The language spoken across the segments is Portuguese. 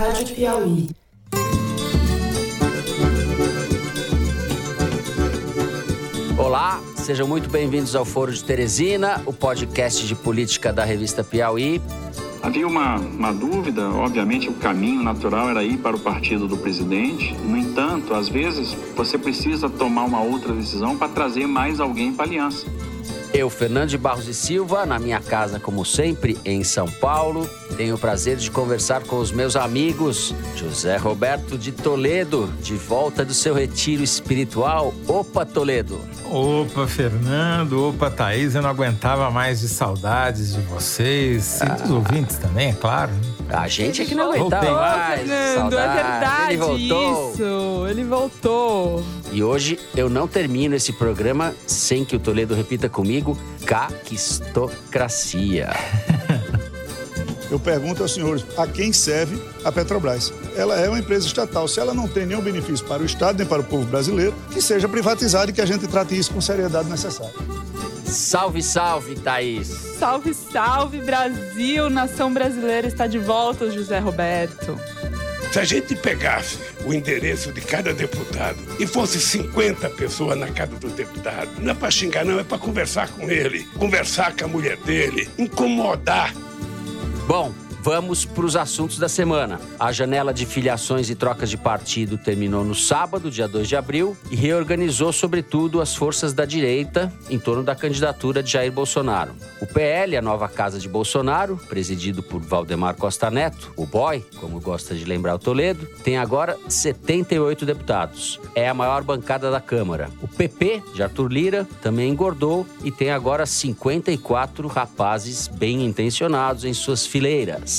Rádio Piauí. Olá, sejam muito bem-vindos ao Foro de Teresina, o podcast de política da revista Piauí. Havia uma, uma dúvida, obviamente o caminho natural era ir para o partido do presidente. No entanto, às vezes você precisa tomar uma outra decisão para trazer mais alguém para a aliança. Eu, Fernando de Barros e Silva, na minha casa, como sempre, em São Paulo. Tenho o prazer de conversar com os meus amigos José Roberto de Toledo, de volta do seu retiro espiritual. Opa, Toledo! Opa, Fernando, opa, Thaís, eu não aguentava mais de saudades de vocês e dos ouvintes também, é claro. A gente é que não aguentava Voltei. mais. Fernando, é saudade. verdade Ele voltou. isso. Ele voltou. E hoje eu não termino esse programa sem que o Toledo repita comigo caquistocracia. Eu pergunto aos senhores, a quem serve a Petrobras? Ela é uma empresa estatal. Se ela não tem nenhum benefício para o Estado nem para o povo brasileiro, que seja privatizada e que a gente trate isso com seriedade necessária. Salve, salve, Thaís. Salve, salve, Brasil! Nação brasileira está de volta, José Roberto. Se a gente pegasse o endereço de cada deputado e fosse 50 pessoas na casa do deputado, não é para xingar, não, é para conversar com ele, conversar com a mulher dele, incomodar. Bom, vamos para os assuntos da semana. A janela de filiações e trocas de partido terminou no sábado, dia 2 de abril, e reorganizou, sobretudo, as forças da direita em torno da candidatura de Jair Bolsonaro. O PL, a nova casa de Bolsonaro, presidido por Valdemar Costa Neto, o boy, como gosta de lembrar o Toledo, tem agora 78 deputados. É a maior bancada da Câmara. O PP, de Arthur Lira, também engordou e tem agora 54 rapazes bem intencionados em suas fileiras.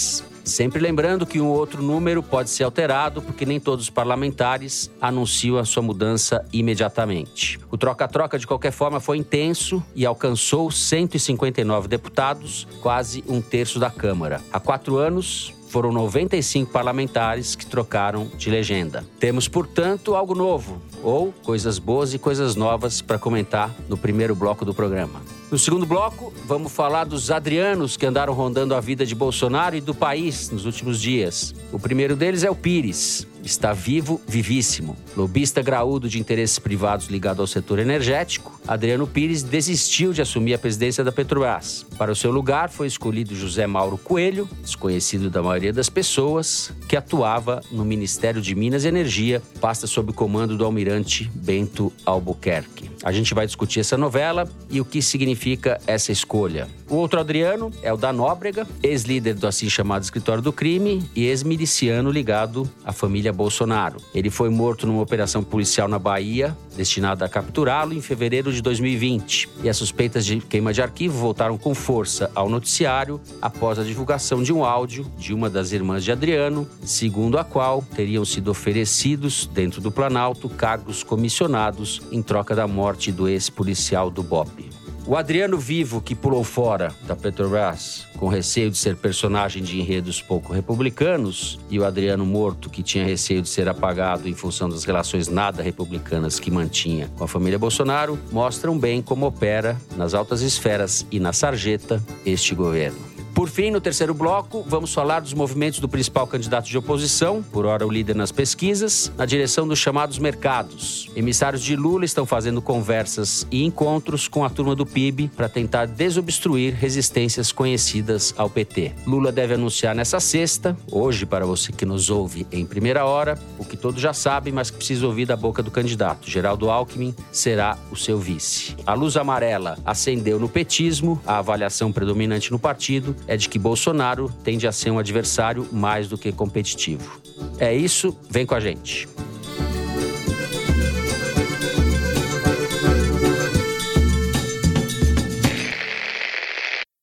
Sempre lembrando que um outro número pode ser alterado, porque nem todos os parlamentares anunciam a sua mudança imediatamente. O troca-troca, de qualquer forma, foi intenso e alcançou 159 deputados, quase um terço da Câmara. Há quatro anos, foram 95 parlamentares que trocaram de legenda. Temos, portanto, algo novo, ou coisas boas e coisas novas para comentar no primeiro bloco do programa. No segundo bloco, vamos falar dos Adrianos que andaram rondando a vida de Bolsonaro e do país nos últimos dias. O primeiro deles é o Pires. Está vivo, vivíssimo. Lobista graúdo de interesses privados ligado ao setor energético, Adriano Pires desistiu de assumir a presidência da Petrobras. Para o seu lugar foi escolhido José Mauro Coelho, desconhecido da maioria das pessoas, que atuava no Ministério de Minas e Energia, pasta sob o comando do almirante Bento Albuquerque. A gente vai discutir essa novela e o que significa essa escolha. O outro Adriano é o da Nóbrega, ex-líder do assim chamado Escritório do Crime e ex-miliciano ligado à família Bolsonaro. Ele foi morto numa operação policial na Bahia, destinada a capturá-lo em fevereiro de 2020. E as suspeitas de queima de arquivo voltaram com força ao noticiário após a divulgação de um áudio de uma das irmãs de Adriano, segundo a qual teriam sido oferecidos, dentro do Planalto, cargos comissionados em troca da morte do ex-policial do BOP. O Adriano Vivo, que pulou fora da Petrobras com receio de ser personagem de enredos pouco republicanos, e o Adriano Morto, que tinha receio de ser apagado em função das relações nada republicanas que mantinha com a família Bolsonaro, mostram bem como opera nas altas esferas e na sarjeta este governo. Por fim, no terceiro bloco, vamos falar dos movimentos do principal candidato de oposição, por hora o líder nas pesquisas, na direção dos chamados mercados. Emissários de Lula estão fazendo conversas e encontros com a turma do PIB para tentar desobstruir resistências conhecidas ao PT. Lula deve anunciar nessa sexta, hoje para você que nos ouve em primeira hora, o que todos já sabem, mas que precisa ouvir da boca do candidato. Geraldo Alckmin será o seu vice. A luz amarela acendeu no petismo, a avaliação predominante no partido é de que Bolsonaro tende a ser um adversário mais do que competitivo. É isso, vem com a gente.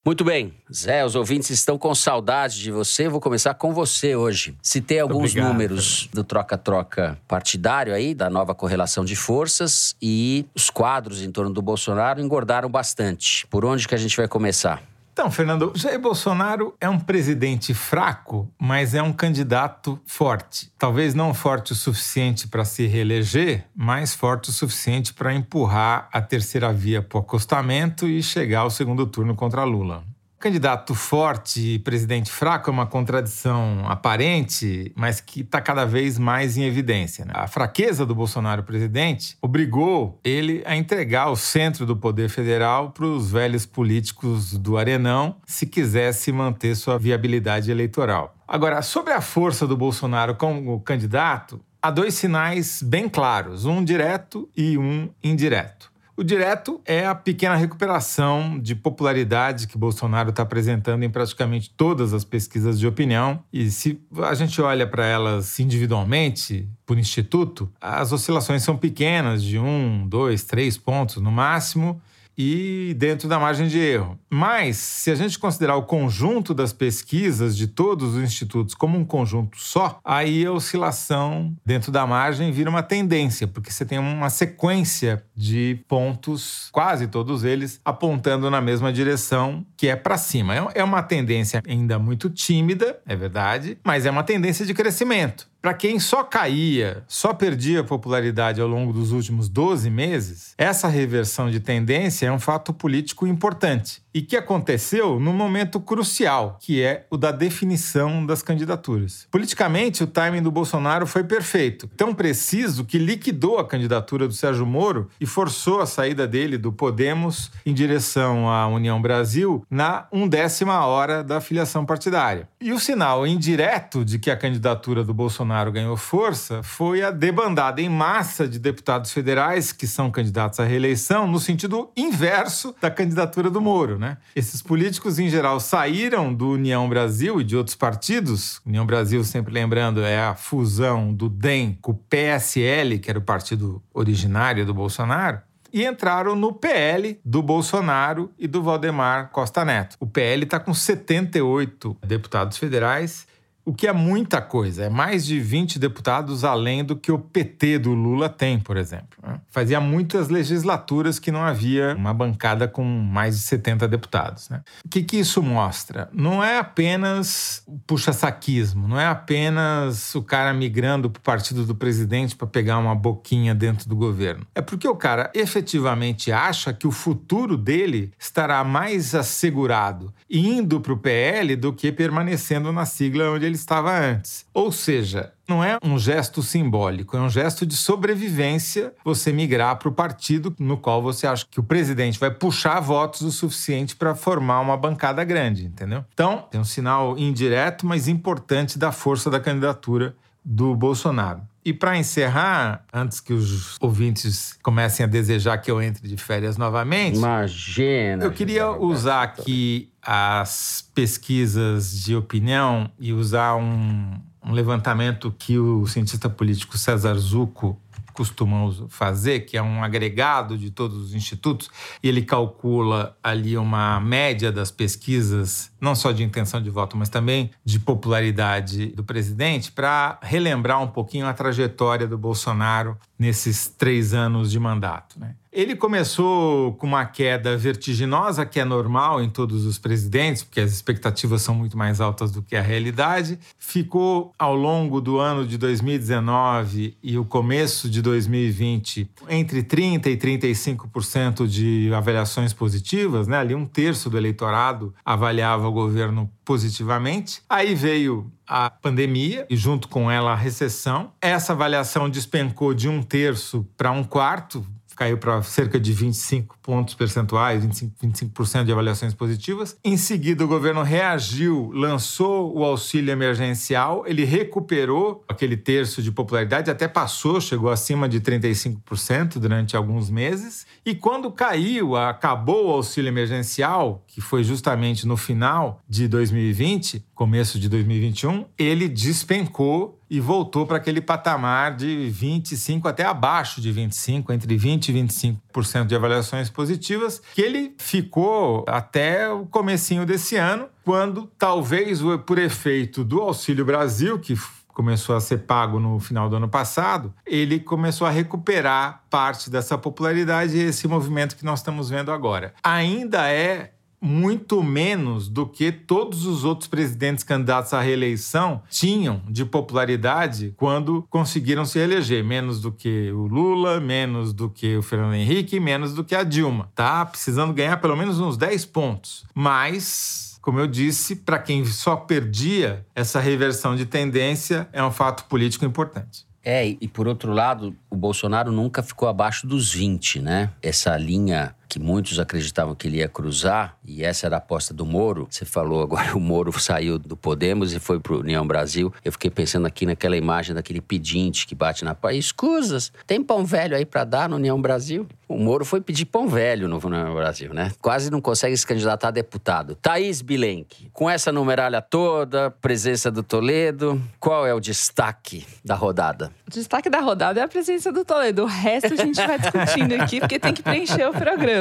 Muito bem, Zé, os ouvintes estão com saudade de você. Vou começar com você hoje. Citei alguns Obrigado. números do troca-troca partidário aí, da nova correlação de forças, e os quadros em torno do Bolsonaro engordaram bastante. Por onde que a gente vai começar? Então, Fernando, Jair Bolsonaro é um presidente fraco, mas é um candidato forte. Talvez não forte o suficiente para se reeleger, mas forte o suficiente para empurrar a terceira via para o acostamento e chegar ao segundo turno contra Lula. Candidato forte e presidente fraco é uma contradição aparente, mas que está cada vez mais em evidência. Né? A fraqueza do Bolsonaro presidente obrigou ele a entregar o centro do poder federal para os velhos políticos do Arenão, se quisesse manter sua viabilidade eleitoral. Agora, sobre a força do Bolsonaro como candidato, há dois sinais bem claros, um direto e um indireto. O direto é a pequena recuperação de popularidade que Bolsonaro está apresentando em praticamente todas as pesquisas de opinião. E se a gente olha para elas individualmente, por instituto, as oscilações são pequenas, de um, dois, três pontos no máximo e dentro da margem de erro. Mas, se a gente considerar o conjunto das pesquisas de todos os institutos como um conjunto só, aí a oscilação dentro da margem vira uma tendência, porque você tem uma sequência de pontos, quase todos eles, apontando na mesma direção, que é para cima. É, é uma tendência ainda muito tímida, é verdade, mas é uma tendência de crescimento. Para quem só caía, só perdia popularidade ao longo dos últimos 12 meses, essa reversão de tendência é um fato político importante e que aconteceu num momento crucial, que é o da definição das candidaturas. Politicamente, o timing do Bolsonaro foi perfeito, tão preciso que liquidou a candidatura do Sérgio Moro e forçou a saída dele do Podemos em direção à União Brasil na undécima hora da filiação partidária. E o sinal indireto de que a candidatura do Bolsonaro ganhou força foi a debandada em massa de deputados federais que são candidatos à reeleição no sentido inverso da candidatura do Moro? Né? Esses políticos, em geral, saíram do União Brasil e de outros partidos. União Brasil, sempre lembrando, é a fusão do DEM com o PSL, que era o partido originário do Bolsonaro e entraram no PL do Bolsonaro e do Valdemar Costa Neto. O PL está com 78 deputados federais o que é muita coisa. É mais de 20 deputados além do que o PT do Lula tem, por exemplo. Né? Fazia muitas legislaturas que não havia uma bancada com mais de 70 deputados. Né? O que, que isso mostra? Não é apenas puxa-saquismo, não é apenas o cara migrando para o partido do presidente para pegar uma boquinha dentro do governo. É porque o cara efetivamente acha que o futuro dele estará mais assegurado indo para o PL do que permanecendo na sigla onde ele estava antes. Ou seja, não é um gesto simbólico, é um gesto de sobrevivência você migrar para o partido no qual você acha que o presidente vai puxar votos o suficiente para formar uma bancada grande, entendeu? Então, tem um sinal indireto, mas importante da força da candidatura do Bolsonaro. E para encerrar, antes que os ouvintes comecem a desejar que eu entre de férias novamente, imagina. Eu queria usar aqui as pesquisas de opinião e usar um, um levantamento que o cientista político César Zucco costumamos fazer, que é um agregado de todos os institutos, e ele calcula ali uma média das pesquisas, não só de intenção de voto, mas também de popularidade do presidente, para relembrar um pouquinho a trajetória do Bolsonaro nesses três anos de mandato. Né? Ele começou com uma queda vertiginosa, que é normal em todos os presidentes, porque as expectativas são muito mais altas do que a realidade. Ficou ao longo do ano de 2019 e o começo de 2020 entre 30% e 35% de avaliações positivas, né? Ali um terço do eleitorado avaliava o governo positivamente. Aí veio a pandemia e, junto com ela, a recessão. Essa avaliação despencou de um terço para um quarto, caiu para cerca de 25 pontos percentuais, 25%, 25 de avaliações positivas. Em seguida, o governo reagiu, lançou o auxílio emergencial, ele recuperou aquele terço de popularidade, até passou, chegou acima de 35% durante alguns meses. E quando caiu, acabou o auxílio emergencial, que foi justamente no final de 2020, começo de 2021, ele despencou e voltou para aquele patamar de 25 até abaixo de 25, entre 20 e 25% de avaliações positivas, que ele ficou até o comecinho desse ano, quando talvez por efeito do Auxílio Brasil, que começou a ser pago no final do ano passado, ele começou a recuperar parte dessa popularidade e esse movimento que nós estamos vendo agora. Ainda é muito menos do que todos os outros presidentes candidatos à reeleição tinham de popularidade quando conseguiram se eleger. Menos do que o Lula, menos do que o Fernando Henrique, menos do que a Dilma. Tá precisando ganhar pelo menos uns 10 pontos. Mas como eu disse, para quem só perdia, essa reversão de tendência é um fato político importante. É, e por outro lado, o Bolsonaro nunca ficou abaixo dos 20, né? Essa linha que muitos acreditavam que ele ia cruzar, e essa era a aposta do Moro. Você falou agora o Moro saiu do Podemos e foi pro União Brasil. Eu fiquei pensando aqui naquela imagem daquele pedinte que bate na porta. Escusas, tem pão velho aí para dar no União Brasil? O Moro foi pedir pão velho no União Brasil, né? Quase não consegue se candidatar a deputado. Thaís Bilenque, com essa numeralha toda, presença do Toledo, qual é o destaque da rodada? O destaque da rodada é a presença do Toledo. O resto a gente vai discutindo aqui, porque tem que preencher o programa.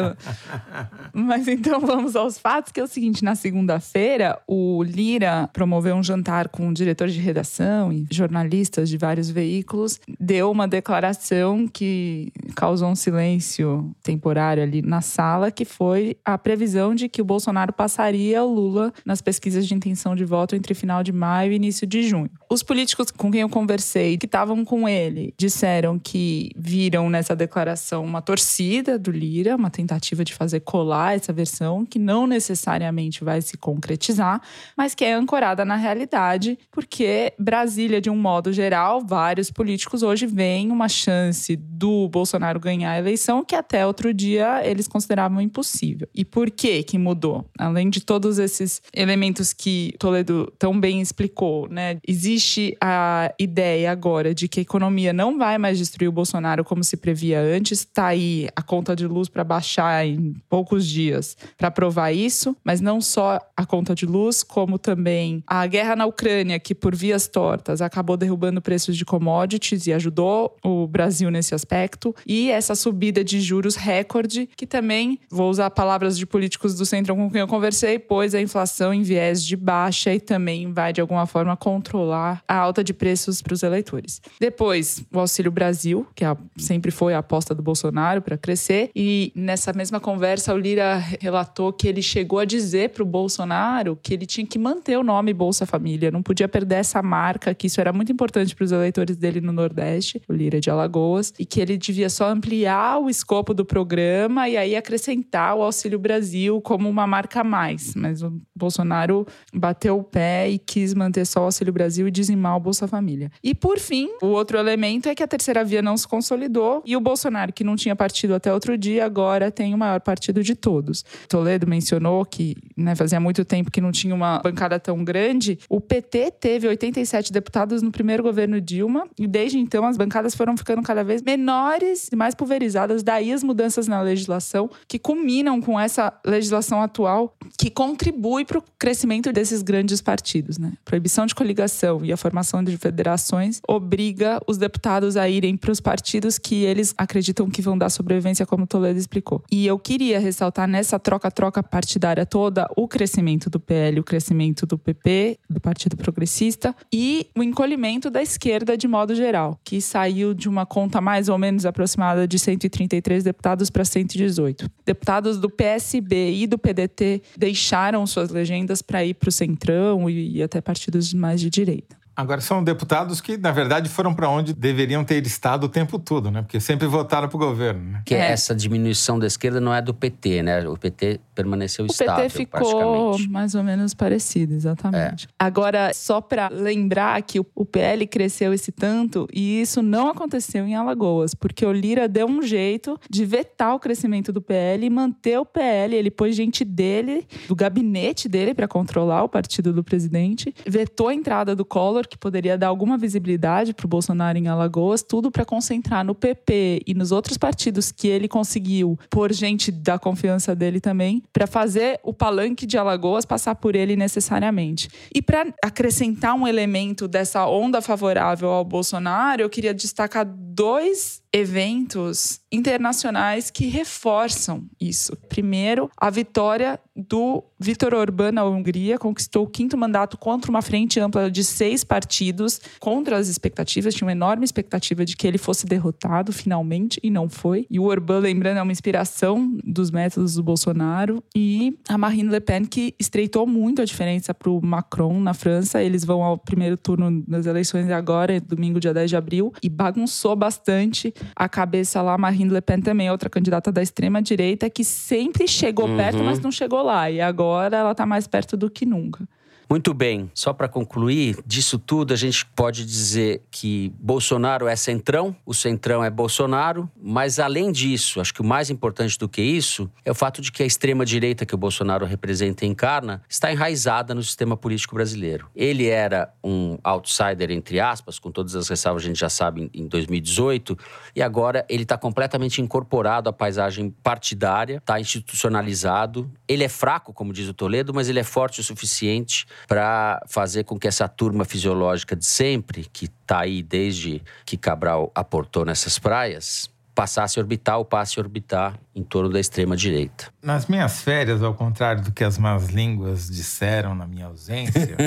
Mas então vamos aos fatos, que é o seguinte: na segunda-feira, o Lira promoveu um jantar com diretores de redação e jornalistas de vários veículos, deu uma declaração que causou um silêncio temporário ali na sala, que foi a previsão de que o Bolsonaro passaria o Lula nas pesquisas de intenção de voto entre final de maio e início de junho. Os políticos com quem eu conversei, que estavam com ele, disseram que viram nessa declaração uma torcida do Lira, uma tentativa tentativa de fazer colar essa versão, que não necessariamente vai se concretizar, mas que é ancorada na realidade, porque Brasília, de um modo geral, vários políticos hoje veem uma chance do Bolsonaro ganhar a eleição que até outro dia eles consideravam impossível. E por que que mudou? Além de todos esses elementos que Toledo tão bem explicou, né? Existe a ideia agora de que a economia não vai mais destruir o Bolsonaro como se previa antes, está aí a conta de luz para baixar em poucos dias para provar isso, mas não só a conta de luz, como também a guerra na Ucrânia, que por vias tortas acabou derrubando preços de commodities e ajudou o Brasil nesse aspecto, e essa subida de juros recorde, que também, vou usar palavras de políticos do centro com quem eu conversei, pôs a inflação em viés de baixa e também vai, de alguma forma, controlar a alta de preços para os eleitores. Depois, o Auxílio Brasil, que é sempre foi a aposta do Bolsonaro para crescer, e nessa mesma conversa, o Lira relatou que ele chegou a dizer para o Bolsonaro que ele tinha que manter o nome Bolsa Família, não podia perder essa marca, que isso era muito importante para os eleitores dele no Nordeste, o Lira de Alagoas, e que ele devia só ampliar o escopo do programa e aí acrescentar o Auxílio Brasil como uma marca a mais. Mas o Bolsonaro bateu o pé e quis manter só o Auxílio Brasil e dizimar o Bolsa Família. E por fim, o outro elemento é que a terceira via não se consolidou e o Bolsonaro, que não tinha partido até outro dia, agora tem o maior partido de todos. Toledo mencionou que né, fazia muito tempo que não tinha uma bancada tão grande. O PT teve 87 deputados no primeiro governo Dilma e desde então as bancadas foram ficando cada vez menores e mais pulverizadas. Daí as mudanças na legislação que culminam com essa legislação atual que contribui para o crescimento desses grandes partidos. Né? Proibição de coligação e a formação de federações obriga os deputados a irem para os partidos que eles acreditam que vão dar sobrevivência, como Toledo explicou. E eu queria ressaltar nessa troca-troca partidária toda o crescimento do PL, o crescimento do PP, do Partido Progressista, e o encolhimento da esquerda de modo geral, que saiu de uma conta mais ou menos aproximada de 133 deputados para 118. Deputados do PSB e do PDT deixaram suas legendas para ir para o Centrão e até partidos mais de direita. Agora, são deputados que, na verdade, foram para onde deveriam ter estado o tempo todo, né? Porque sempre votaram para o governo. Né? Que é. essa diminuição da esquerda não é do PT, né? O PT permaneceu o estável, PT ficou mais ou menos parecido, exatamente. É. Agora, só para lembrar que o PL cresceu esse tanto e isso não aconteceu em Alagoas, porque o Lira deu um jeito de vetar o crescimento do PL e manter o PL. Ele pôs gente dele, do gabinete dele, para controlar o partido do presidente, vetou a entrada do Collor que poderia dar alguma visibilidade para o Bolsonaro em Alagoas, tudo para concentrar no PP e nos outros partidos que ele conseguiu, por gente da confiança dele também, para fazer o palanque de Alagoas passar por ele necessariamente. E para acrescentar um elemento dessa onda favorável ao Bolsonaro, eu queria destacar dois eventos internacionais que reforçam isso. Primeiro, a vitória do Viktor Orbán na Hungria, conquistou o quinto mandato contra uma frente ampla de seis partidos, contra as expectativas. Tinha uma enorme expectativa de que ele fosse derrotado finalmente, e não foi. E o Orbán, lembrando, é uma inspiração dos métodos do Bolsonaro. E a Marine Le Pen, que estreitou muito a diferença para o Macron na França. Eles vão ao primeiro turno das eleições agora, domingo, dia 10 de abril, e bagunçou bastante. A cabeça lá, Marine Le Pen também, outra candidata da extrema-direita, que sempre chegou Uhum. perto, mas não chegou lá. E agora ela tá mais perto do que nunca. Muito bem, só para concluir, disso tudo a gente pode dizer que Bolsonaro é centrão, o centrão é Bolsonaro, mas além disso, acho que o mais importante do que isso é o fato de que a extrema-direita que o Bolsonaro representa e encarna está enraizada no sistema político brasileiro. Ele era um outsider, entre aspas, com todas as ressalvas a gente já sabe em 2018, e agora ele está completamente incorporado à paisagem partidária, está institucionalizado. Ele é fraco, como diz o Toledo, mas ele é forte o suficiente para fazer com que essa turma fisiológica de sempre, que está aí desde que Cabral aportou nessas praias, passasse a orbitar ou passe a orbitar em torno da extrema-direita. Nas minhas férias, ao contrário do que as más línguas disseram na minha ausência,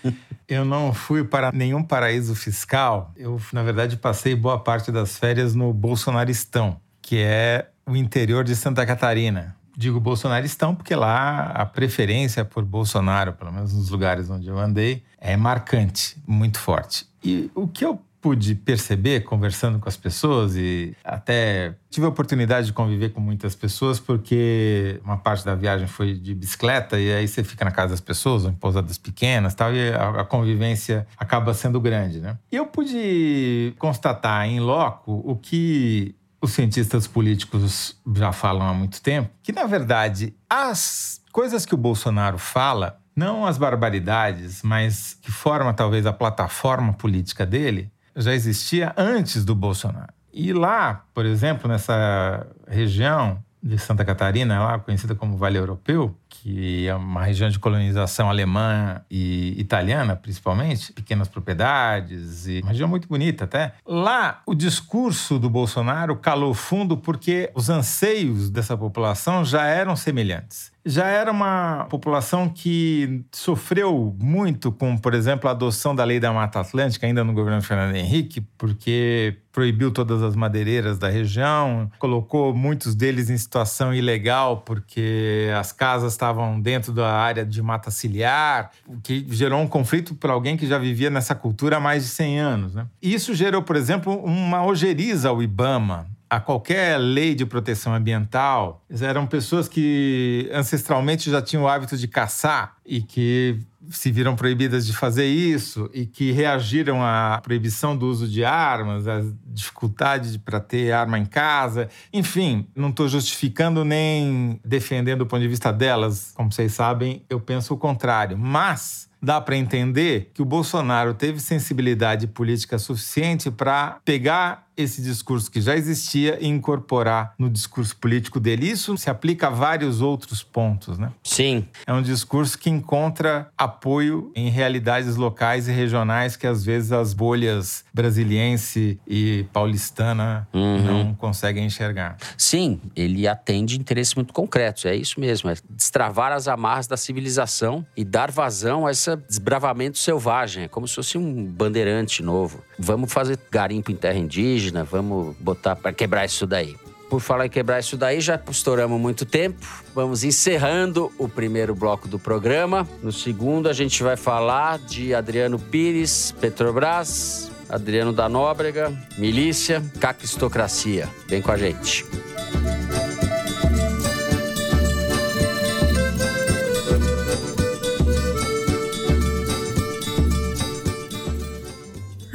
eu não fui para nenhum paraíso fiscal. Eu, na verdade, passei boa parte das férias no Bolsonaristão, que é o interior de Santa Catarina. Digo bolsonaristão porque lá a preferência por Bolsonaro, pelo menos nos lugares onde eu andei, é marcante, muito forte. E o que eu pude perceber conversando com as pessoas e até tive a oportunidade de conviver com muitas pessoas porque uma parte da viagem foi de bicicleta e aí você fica na casa das pessoas, em pousadas pequenas tal, e a, convivência acaba sendo grande, né? E eu pude constatar em loco o que os cientistas políticos já falam há muito tempo, que na verdade as coisas que o Bolsonaro fala, não as barbaridades, mas que forma talvez a plataforma política dele, já existia antes do Bolsonaro. E lá, por exemplo, nessa região de Santa Catarina, lá conhecida como Vale Europeu, que é uma região de colonização alemã e italiana, principalmente, pequenas propriedades e uma região muito bonita até. Lá, o discurso do Bolsonaro calou fundo porque os anseios dessa população já eram semelhantes já era uma população que sofreu muito com, por exemplo, a adoção da lei da Mata Atlântica, ainda no governo Fernando Henrique, porque proibiu todas as madeireiras da região, colocou muitos deles em situação ilegal, porque as casas estavam dentro da área de mata ciliar, o que gerou um conflito para alguém que já vivia nessa cultura há mais de 100 anos. Né? Isso gerou, por exemplo, uma ojeriza ao IBAMA, a qualquer lei de proteção ambiental, eram pessoas que ancestralmente já tinham o hábito de caçar e que se viram proibidas de fazer isso e que reagiram à proibição do uso de armas, à dificuldade para ter arma em casa. Enfim, não estou justificando nem defendendo o ponto de vista delas. Como vocês sabem, eu penso o contrário. Mas dá para entender que o Bolsonaro teve sensibilidade política suficiente para pegar esse discurso que já existia e incorporar no discurso político dele. Isso se aplica a vários outros pontos, né? Sim. É um discurso que encontra apoio em realidades locais e regionais que às vezes as bolhas brasiliense e paulistana Uhum. não conseguem enxergar. Sim, ele atende interesses muito concretos, é isso mesmo. É destravar as amarras da civilização e dar vazão a esse desbravamento selvagem. É como se fosse um bandeirante novo. Vamos fazer garimpo em terra indígena, vamos botar para quebrar isso daí. Por falar em quebrar isso daí, já estouramos muito tempo. Vamos encerrando o primeiro bloco do programa. No segundo, a gente vai falar de Adriano Pires, Petrobras, Adriano da Nóbrega, milícia, caquistocracia. Vem com a gente.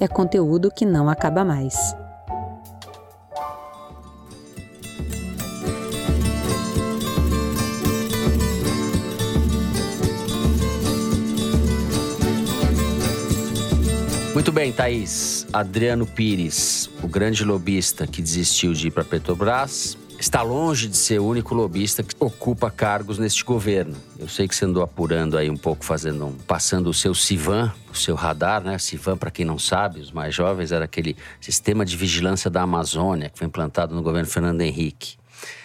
É conteúdo que não acaba mais. Muito bem, Thaís. Adriano Pires, o grande lobista que desistiu de ir para Petrobras, está longe de ser o único lobista que ocupa cargos neste governo. Eu sei que você andou apurando aí um pouco, fazendo um, passando o seu Civan, o seu radar, né? Civan, para quem não sabe, os mais jovens, era aquele sistema de vigilância da Amazônia que foi implantado no governo Fernando Henrique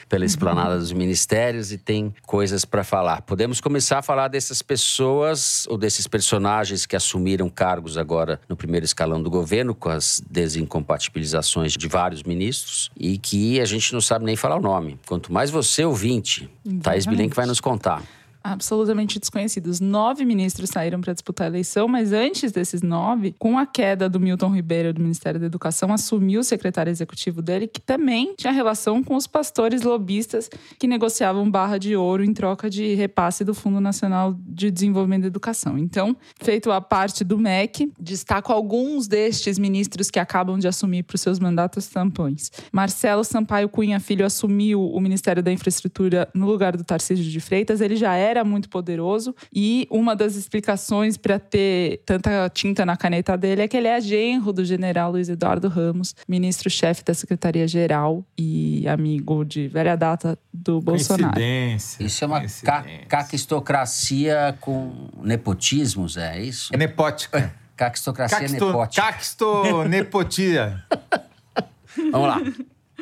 pela uhum. esplanada dos ministérios e tem coisas para falar. Podemos começar a falar dessas pessoas ou desses personagens que assumiram cargos agora no primeiro escalão do governo, com as desincompatibilizações de vários ministros e que a gente não sabe nem falar o nome. Quanto mais você, ouvinte, Thaís Bilenque vai nos contar absolutamente desconhecidos. Nove ministros saíram para disputar a eleição, mas antes desses nove, com a queda do Milton Ribeiro do Ministério da Educação, assumiu o secretário executivo dele, que também tinha relação com os pastores lobistas que negociavam barra de ouro em troca de repasse do Fundo Nacional de Desenvolvimento da Educação. Então, feito a parte do MEC, destaco alguns destes ministros que acabam de assumir para os seus mandatos tampões. Marcelo Sampaio Cunha Filho assumiu o Ministério da Infraestrutura no lugar do Tarcísio de Freitas. Ele já era era muito poderoso e uma das explicações para ter tanta tinta na caneta dele é que ele é genro do general Luiz Eduardo Ramos, ministro-chefe da Secretaria-Geral e amigo de velha data do Bolsonaro. Isso é uma ca caquistocracia com nepotismos, é isso? É nepótica. Caquistocracia Caquisto, nepótica. Caquistonepotia. Vamos lá.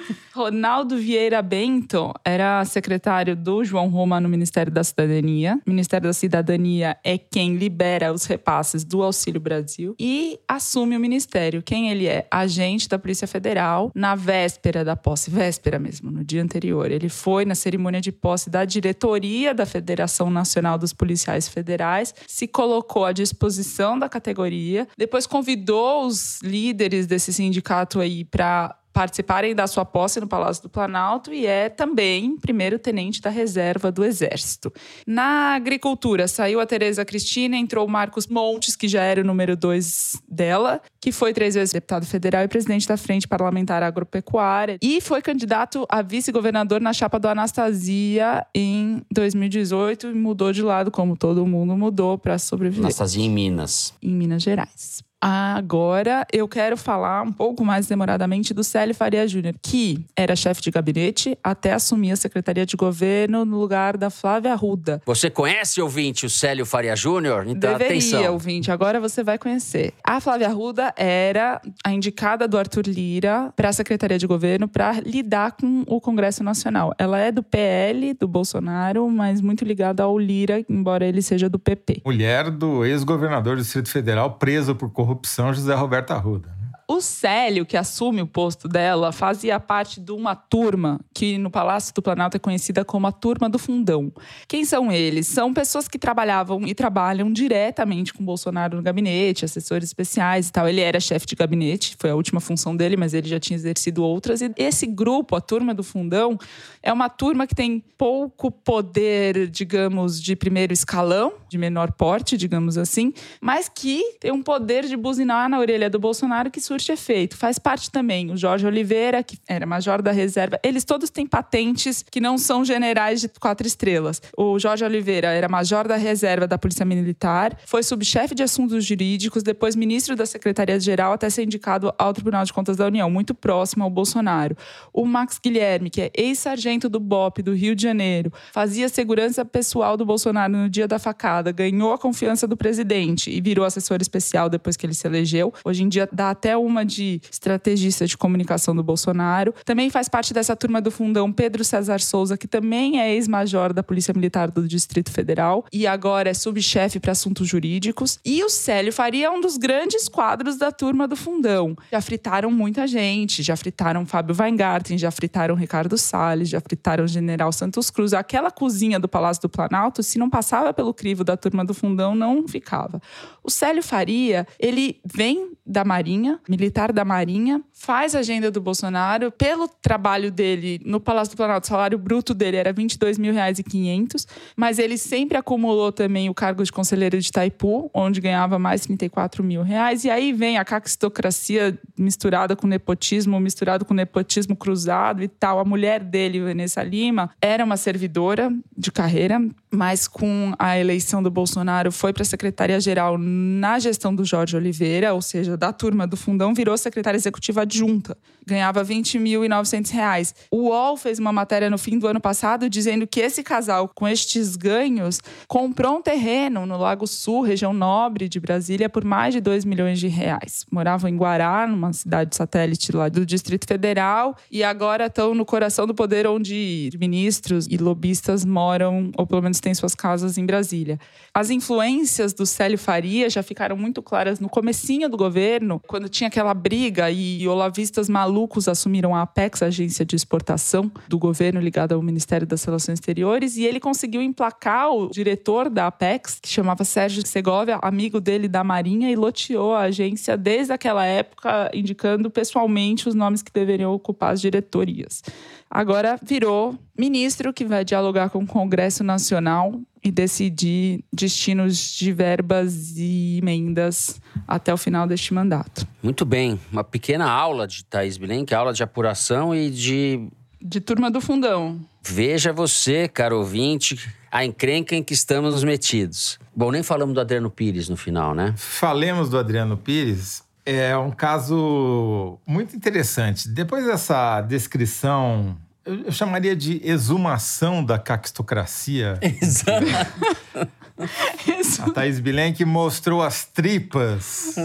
Ronaldo Vieira Bento era secretário do João Roma no Ministério da Cidadania. O Ministério da Cidadania é quem libera os repasses do Auxílio Brasil e assume o ministério. Quem ele é? Agente da Polícia Federal na véspera da posse, véspera mesmo, no dia anterior. Ele foi na cerimônia de posse da diretoria da Federação Nacional dos Policiais Federais, se colocou à disposição da categoria, depois convidou os líderes desse sindicato aí para participarem da sua posse no Palácio do Planalto e é também primeiro-tenente da reserva do Exército. Na agricultura, saiu a Tereza Cristina, entrou o Marcos Montes, que já era o número dois dela, que foi três vezes deputado federal e presidente da Frente Parlamentar Agropecuária, e foi candidato a vice-governador na chapa do Anastasia em 2018 e mudou de lado, como todo mundo mudou, para sobreviver. Anastasia em Minas. Em Minas Gerais. Agora eu quero falar um pouco mais demoradamente do Célio Faria Júnior, que era chefe de gabinete até assumir a Secretaria de Governo no lugar da Flávia Arruda. Você conhece, ouvinte, o Célio Faria Júnior? Então, Deveria, atenção. ouvinte. Agora você vai conhecer. A Flávia Arruda era a indicada do Arthur Lira para a Secretaria de Governo para lidar com o Congresso Nacional. Ela é do PL, do Bolsonaro, mas muito ligada ao Lira, embora ele seja do PP. Mulher do ex-governador do Distrito Federal preso por corrupção corrupção José Roberto Arruda. O Célio, que assume o posto dela, fazia parte de uma turma que no Palácio do Planalto é conhecida como a Turma do Fundão. Quem são eles? São pessoas que trabalhavam e trabalham diretamente com Bolsonaro no gabinete, assessores especiais e tal. Ele era chefe de gabinete, foi a última função dele, mas ele já tinha exercido outras. E esse grupo, a Turma do Fundão, é uma turma que tem pouco poder, digamos, de primeiro escalão, de menor porte, digamos assim, mas que tem um poder de buzinar na orelha do Bolsonaro que surte efeito. Faz parte também o Jorge Oliveira, que era major da reserva. Eles todos têm patentes que não são generais de quatro estrelas. O Jorge Oliveira era major da reserva da Polícia Militar, foi subchefe de assuntos jurídicos, depois ministro da Secretaria-Geral, até ser indicado ao Tribunal de Contas da União, muito próximo ao Bolsonaro. O Max Guilherme, que é ex-sargento do BOP do Rio de Janeiro, fazia segurança pessoal do Bolsonaro no dia da facada, ganhou a confiança do presidente e virou assessor especial depois que ele se elegeu. Hoje em dia dá até uma de estrategista de comunicação do Bolsonaro. Também faz parte dessa turma do fundão Pedro César Souza, que também é ex-major da Polícia Militar do Distrito Federal e agora é subchefe para assuntos jurídicos. E o Célio Faria é um dos grandes quadros da turma do fundão. Já fritaram muita gente, já fritaram Fábio Weingarten, já fritaram Ricardo Salles, já fritaram general Santos Cruz. Aquela cozinha do Palácio do Planalto, se não passava pelo crivo da turma do fundão, não ficava. O Célio Faria, ele vem da Marinha, militar da Marinha, faz a agenda do Bolsonaro. Pelo trabalho dele no Palácio do Planalto, o salário bruto dele era 22 mil reais e 500, mas ele sempre acumulou também o cargo de conselheiro de Itaipu, onde ganhava mais 34 mil reais. E aí vem a caquistocracia misturada com nepotismo, misturado com nepotismo cruzado e tal. A mulher dele, Vanessa Lima, era uma servidora de carreira, mas com a eleição do Bolsonaro foi para Secretaria-Geral na gestão do Jorge Oliveira, ou seja, da turma do Fundão Fundão virou secretária executiva adjunta. Ganhava 20.900 reais. O UOL fez uma matéria no fim do ano passado dizendo que esse casal, com estes ganhos, comprou um terreno no Lago Sul, região nobre de Brasília, por mais de 2 milhões de reais. Moravam em Guará, numa cidade satélite lá do Distrito Federal, e agora estão no coração do poder onde ministros e lobistas moram, ou pelo menos têm suas casas em Brasília. As influências do Célio Faria já ficaram muito claras no comecinho do governo, quando tinha aquela briga e olavistas malucos assumiram a Apex, a agência de exportação do governo ligada ao Ministério das Relações Exteriores, e ele conseguiu emplacar o diretor da Apex, que chamava Sérgio Segovia, amigo dele da Marinha, e loteou a agência desde aquela época, indicando pessoalmente os nomes que deveriam ocupar as diretorias. Agora virou ministro que vai dialogar com o Congresso Nacional e decidir destinos de verbas e emendas até o final deste mandato. Muito bem. Uma pequena aula de Thaís Bilenque, aula de apuração e de. De turma do fundão. Veja você, caro ouvinte, a encrenca em que estamos metidos. Bom, nem falamos do Adriano Pires no final, né? Falemos do Adriano Pires. É um caso muito interessante. Depois dessa descrição eu, chamaria de exumação da caquistocracia. Exato. A Thaís Bilenque mostrou as tripas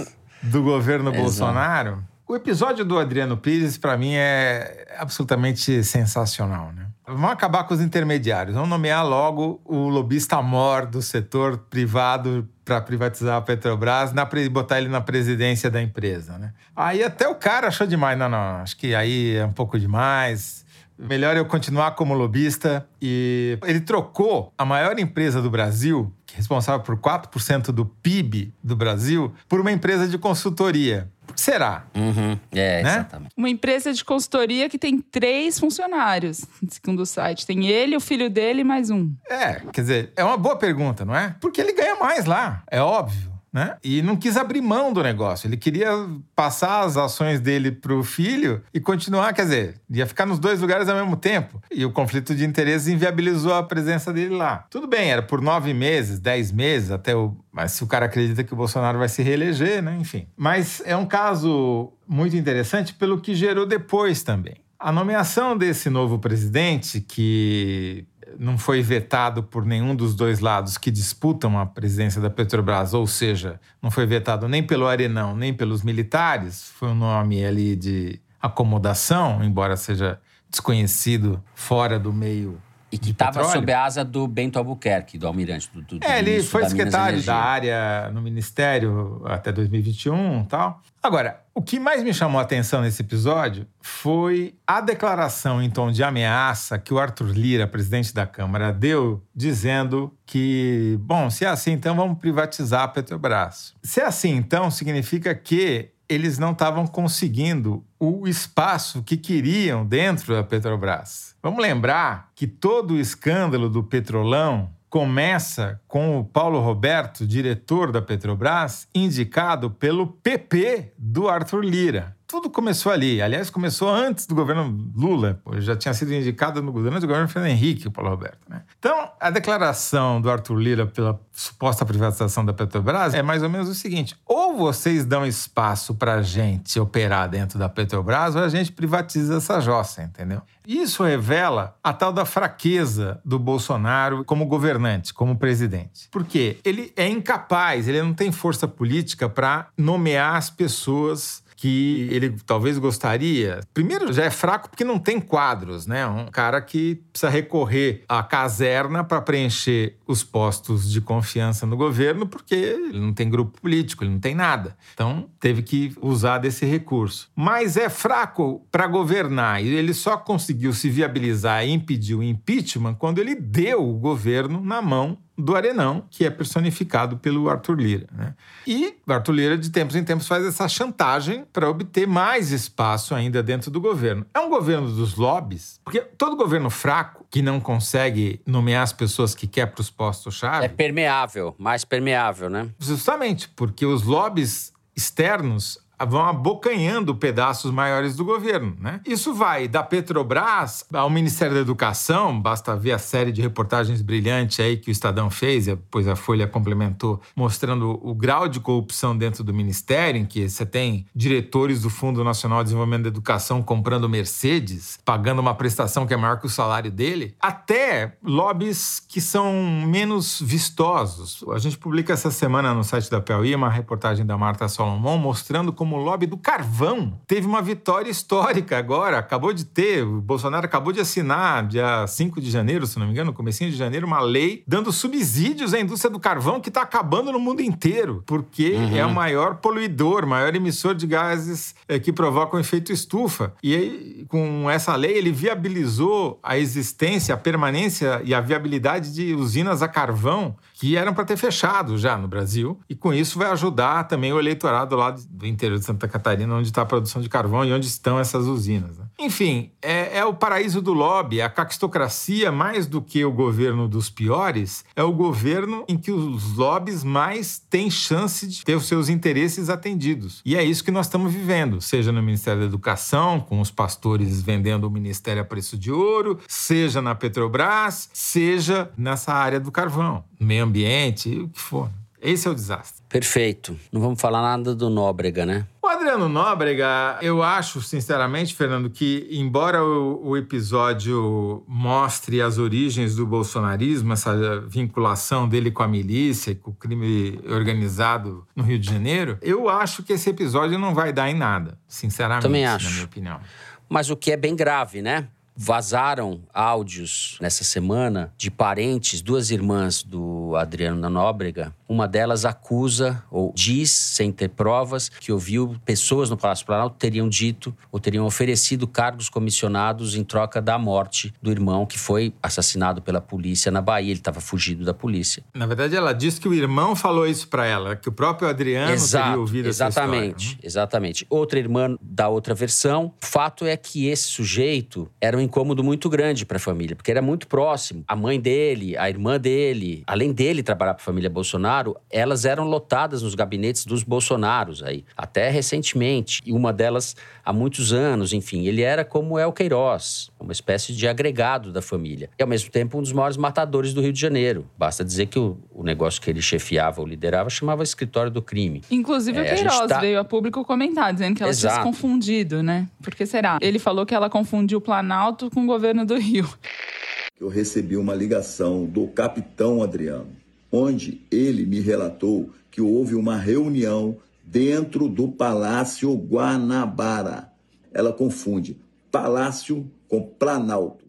do governo Exato. Bolsonaro. O episódio do Adriano Pires, para mim, é absolutamente sensacional. Né? Vamos acabar com os intermediários. Vamos nomear logo o lobista mor do setor privado para privatizar a Petrobras e botar ele na presidência da empresa. Né? Aí até o cara achou demais. Não, não, acho que aí é um pouco demais melhor eu continuar como lobista. E ele trocou a maior empresa do Brasil, que é responsável por 4% do PIB do Brasil, por uma empresa de consultoria. Será? Uhum. É, né? exatamente. Uma empresa de consultoria que tem três funcionários, segundo o site. Tem ele, o filho dele e mais um. É, quer dizer, é uma boa pergunta, não é? Porque ele ganha mais lá, é óbvio né? E não quis abrir mão do negócio. Ele queria passar as ações dele para o filho e continuar, quer dizer, ia ficar nos dois lugares ao mesmo tempo. E o conflito de interesses inviabilizou a presença dele lá. Tudo bem, era por nove meses, dez meses, até o. Mas se o cara acredita que o Bolsonaro vai se reeleger, né? Enfim. Mas é um caso muito interessante pelo que gerou depois também. A nomeação desse novo presidente, que não foi vetado por nenhum dos dois lados que disputam a presidência da Petrobras, ou seja, não foi vetado nem pelo Arenão, nem pelos militares, foi um nome ali de acomodação, embora seja desconhecido fora do meio e que estava sob a asa do Bento Albuquerque, do almirante. Do, do é, ele foi secretário da área no Ministério até 2021 e tal. Agora, o que mais me chamou a atenção nesse episódio foi a declaração em tom de ameaça que o Arthur Lira, presidente da Câmara, deu, dizendo que, bom, se é assim, então vamos privatizar a Petrobras. Se é assim, então, significa que eles não estavam conseguindo o espaço que queriam dentro da Petrobras. Vamos lembrar que todo o escândalo do Petrolão começa com o Paulo Roberto, diretor da Petrobras, indicado pelo PP do Arthur Lira tudo começou ali. Aliás, começou antes do governo Lula. Já tinha sido indicado no governo do governo Fernando Henrique, o Paulo Roberto. Né? Então, a declaração do Arthur Lira pela suposta privatização da Petrobras é mais ou menos o seguinte: ou vocês dão espaço para a gente operar dentro da Petrobras, ou a gente privatiza essa jossa, entendeu? Isso revela a tal da fraqueza do Bolsonaro como governante, como presidente. Porque ele é incapaz, ele não tem força política para nomear as pessoas que ele talvez gostaria. Primeiro, já é fraco porque não tem quadros, né? Um cara que precisa recorrer à caserna para preencher os postos de confiança no governo, porque ele não tem grupo político, ele não tem nada. Então, teve que usar desse recurso. Mas é fraco para governar e ele só conseguiu se viabilizar e impedir o impeachment quando ele deu o governo na mão do Arenão, que é personificado pelo Arthur Lira. Né? E o Arthur Lira, de tempos em tempos, faz essa chantagem para obter mais espaço ainda dentro do governo. É um governo dos lobbies, porque todo governo fraco, que não consegue nomear as pessoas que quer para os postos-chave. É permeável, mais permeável, né? Justamente, porque os lobbies externos vão abocanhando pedaços maiores do governo, né? Isso vai da Petrobras ao Ministério da Educação, basta ver a série de reportagens brilhantes aí que o Estadão fez, depois a Folha complementou, mostrando o grau de corrupção dentro do ministério, em que você tem diretores do Fundo Nacional de Desenvolvimento da Educação comprando Mercedes, pagando uma prestação que é maior que o salário dele, até lobbies que são menos vistosos. A gente publica essa semana no site da Piauí uma reportagem da Marta Solomon mostrando como o lobby do carvão teve uma vitória histórica agora, acabou de ter, o Bolsonaro acabou de assinar, dia 5 de janeiro, se não me engano, comecinho de janeiro, uma lei dando subsídios à indústria do carvão que está acabando no mundo inteiro, porque uhum. é o maior poluidor, maior emissor de gases é, que provocam efeito estufa. E aí, com essa lei, ele viabilizou a existência, a permanência e a viabilidade de usinas a carvão que eram para ter fechado já no Brasil. E com isso vai ajudar também o eleitorado lá do interior de Santa Catarina, onde está a produção de carvão e onde estão essas usinas. Né? Enfim, é, é, o paraíso do lobby, a caquistocracia, mais do que o governo dos piores, é o governo em que os lobbies mais têm chance de ter os seus interesses atendidos. E é isso que nós estamos vivendo, seja no Ministério da Educação, com os pastores vendendo o ministério a preço de ouro, seja na Petrobras, seja nessa área do carvão meio ambiente, o que for. Esse é o desastre. Perfeito. Não vamos falar nada do Nóbrega, né? O Adriano Nóbrega, eu acho, sinceramente, Fernando, que embora o, o, episódio mostre as origens do bolsonarismo, essa vinculação dele com a milícia e com o crime organizado no Rio de Janeiro, eu acho que esse episódio não vai dar em nada, sinceramente, Também acho. na minha opinião. Mas o que é bem grave, né? Vazaram áudios nessa semana de parentes, duas irmãs do Adriano da Nóbrega. Uma delas acusa ou diz, sem ter provas, que ouviu pessoas no Palácio Planalto teriam dito ou teriam oferecido cargos comissionados em troca da morte do irmão que foi assassinado pela polícia na Bahia. Ele estava fugido da polícia. Na verdade, ela disse que o irmão falou isso para ela, que o próprio Adriano Exato, teria ouvido exatamente, essa história. Exatamente. Outra irmã da outra versão. O fato é que esse sujeito era um incômodo muito grande para a família, porque era muito próximo. A mãe dele, a irmã dele, além dele trabalhar para a família Bolsonaro, elas eram lotadas nos gabinetes dos Bolsonaros aí, até recentemente. E uma delas há muitos anos, enfim. Ele era como é o Queiroz, uma espécie de agregado da família. E ao mesmo tempo um dos maiores matadores do Rio de Janeiro. Basta dizer que o, o negócio que ele chefiava ou liderava chamava Escritório do Crime. Inclusive é, o Queiroz tá... veio a público comentar, dizendo que ela Exato. tinha se confundido, né? Por que será? Ele falou que ela confundiu o Planalto com o governo do Rio. Eu recebi uma ligação do capitão Adriano, onde ele me relatou que houve uma reunião dentro do Palácio Guanabara. Ela confunde palácio com planalto.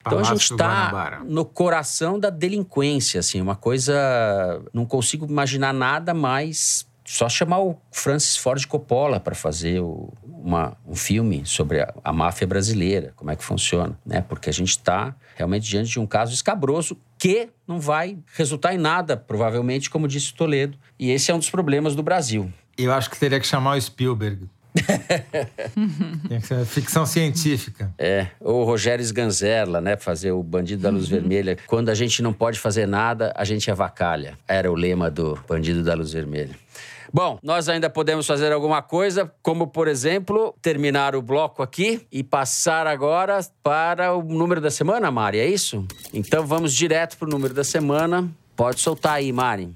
Então a gente está no coração da delinquência, assim, uma coisa. Não consigo imaginar nada mais só chamar o Francis Ford Coppola para fazer o, uma, um filme sobre a, a, máfia brasileira, como é que funciona, né? Porque a gente está realmente diante de um caso escabroso que não vai resultar em nada, provavelmente, como disse o Toledo. E esse é um dos problemas do Brasil. Eu acho que teria que chamar o Spielberg. Tem que ser ficção científica. É, ou Rogério Sganzerla, né? Fazer o Bandido da Luz uhum. Vermelha. Quando a gente não pode fazer nada, a gente avacalha. Era o lema do Bandido da Luz Vermelha. Bom, nós ainda podemos fazer alguma coisa, como, por exemplo, terminar o bloco aqui e passar agora para o número da semana, Mari, é isso? Então vamos direto para o número da semana. Pode soltar aí, Mari.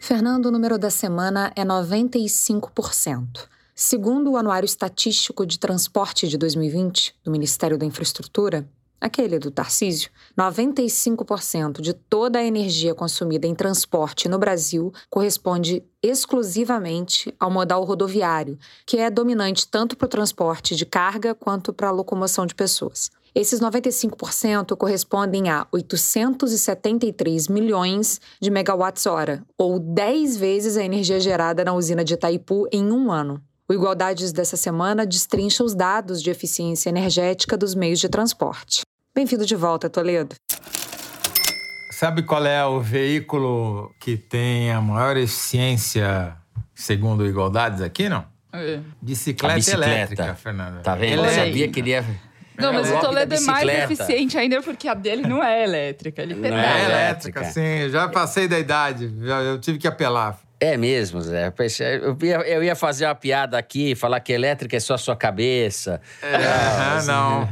Fernando, o número da semana é 95%. Segundo o Anuário Estatístico de Transporte de 2020 do Ministério da Infraestrutura, aquele do Tarcísio, 95% de toda a energia consumida em transporte no Brasil corresponde exclusivamente ao modal rodoviário, que é dominante tanto para o transporte de carga quanto para a locomoção de pessoas. Esses 95% correspondem a 873 milhões de megawatts-hora, ou 10 vezes a energia gerada na usina de Itaipu em um ano. O Igualdades dessa semana destrincha os dados de eficiência energética dos meios de transporte. Bem-vindo de volta, Toledo. Sabe qual é o veículo que tem a maior eficiência, segundo Igualdades, aqui, não? É. Bicicleta, bicicleta, elétrica, Fernanda. Tá vendo? Eu sabia que ele ia não, mas o Toledo é mais eficiente ainda porque a dele não é elétrica, ele pedala. Não é elétrica, sim. Já passei da idade, eu tive que apelar. É mesmo, Zé. Eu ia, eu ia fazer uma piada aqui, falar que elétrica é só a sua cabeça. É, ah, não.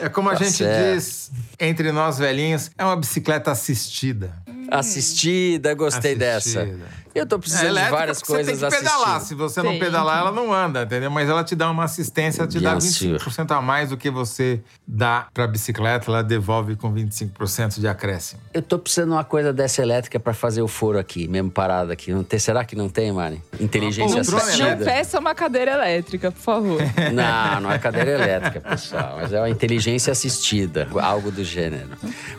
é como a tá gente certo. diz entre nós velhinhos, é uma bicicleta assistida. Assistida, gostei assistida. dessa. Eu tô precisando é de várias coisas Você tem que pedalar. Se você não pedalar, ela não anda, entendeu? Mas ela te dá uma assistência, te dá 25% a mais do que você dá pra bicicleta, ela devolve com 25% de acréscimo. Eu tô precisando de uma coisa dessa elétrica para fazer o foro aqui, mesmo parado aqui. Não tem, será que não tem, Mari? Inteligência assistida. Não peça uma cadeira elétrica, por favor. Não, não é cadeira elétrica, pessoal. Mas é uma inteligência assistida, algo do gênero.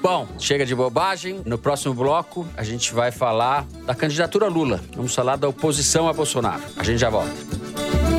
Bom, chega de bobagem. No próximo bloco, a gente vai falar da candidatura Lula Lula. Vamos falar da oposição a Bolsonaro. A gente já volta.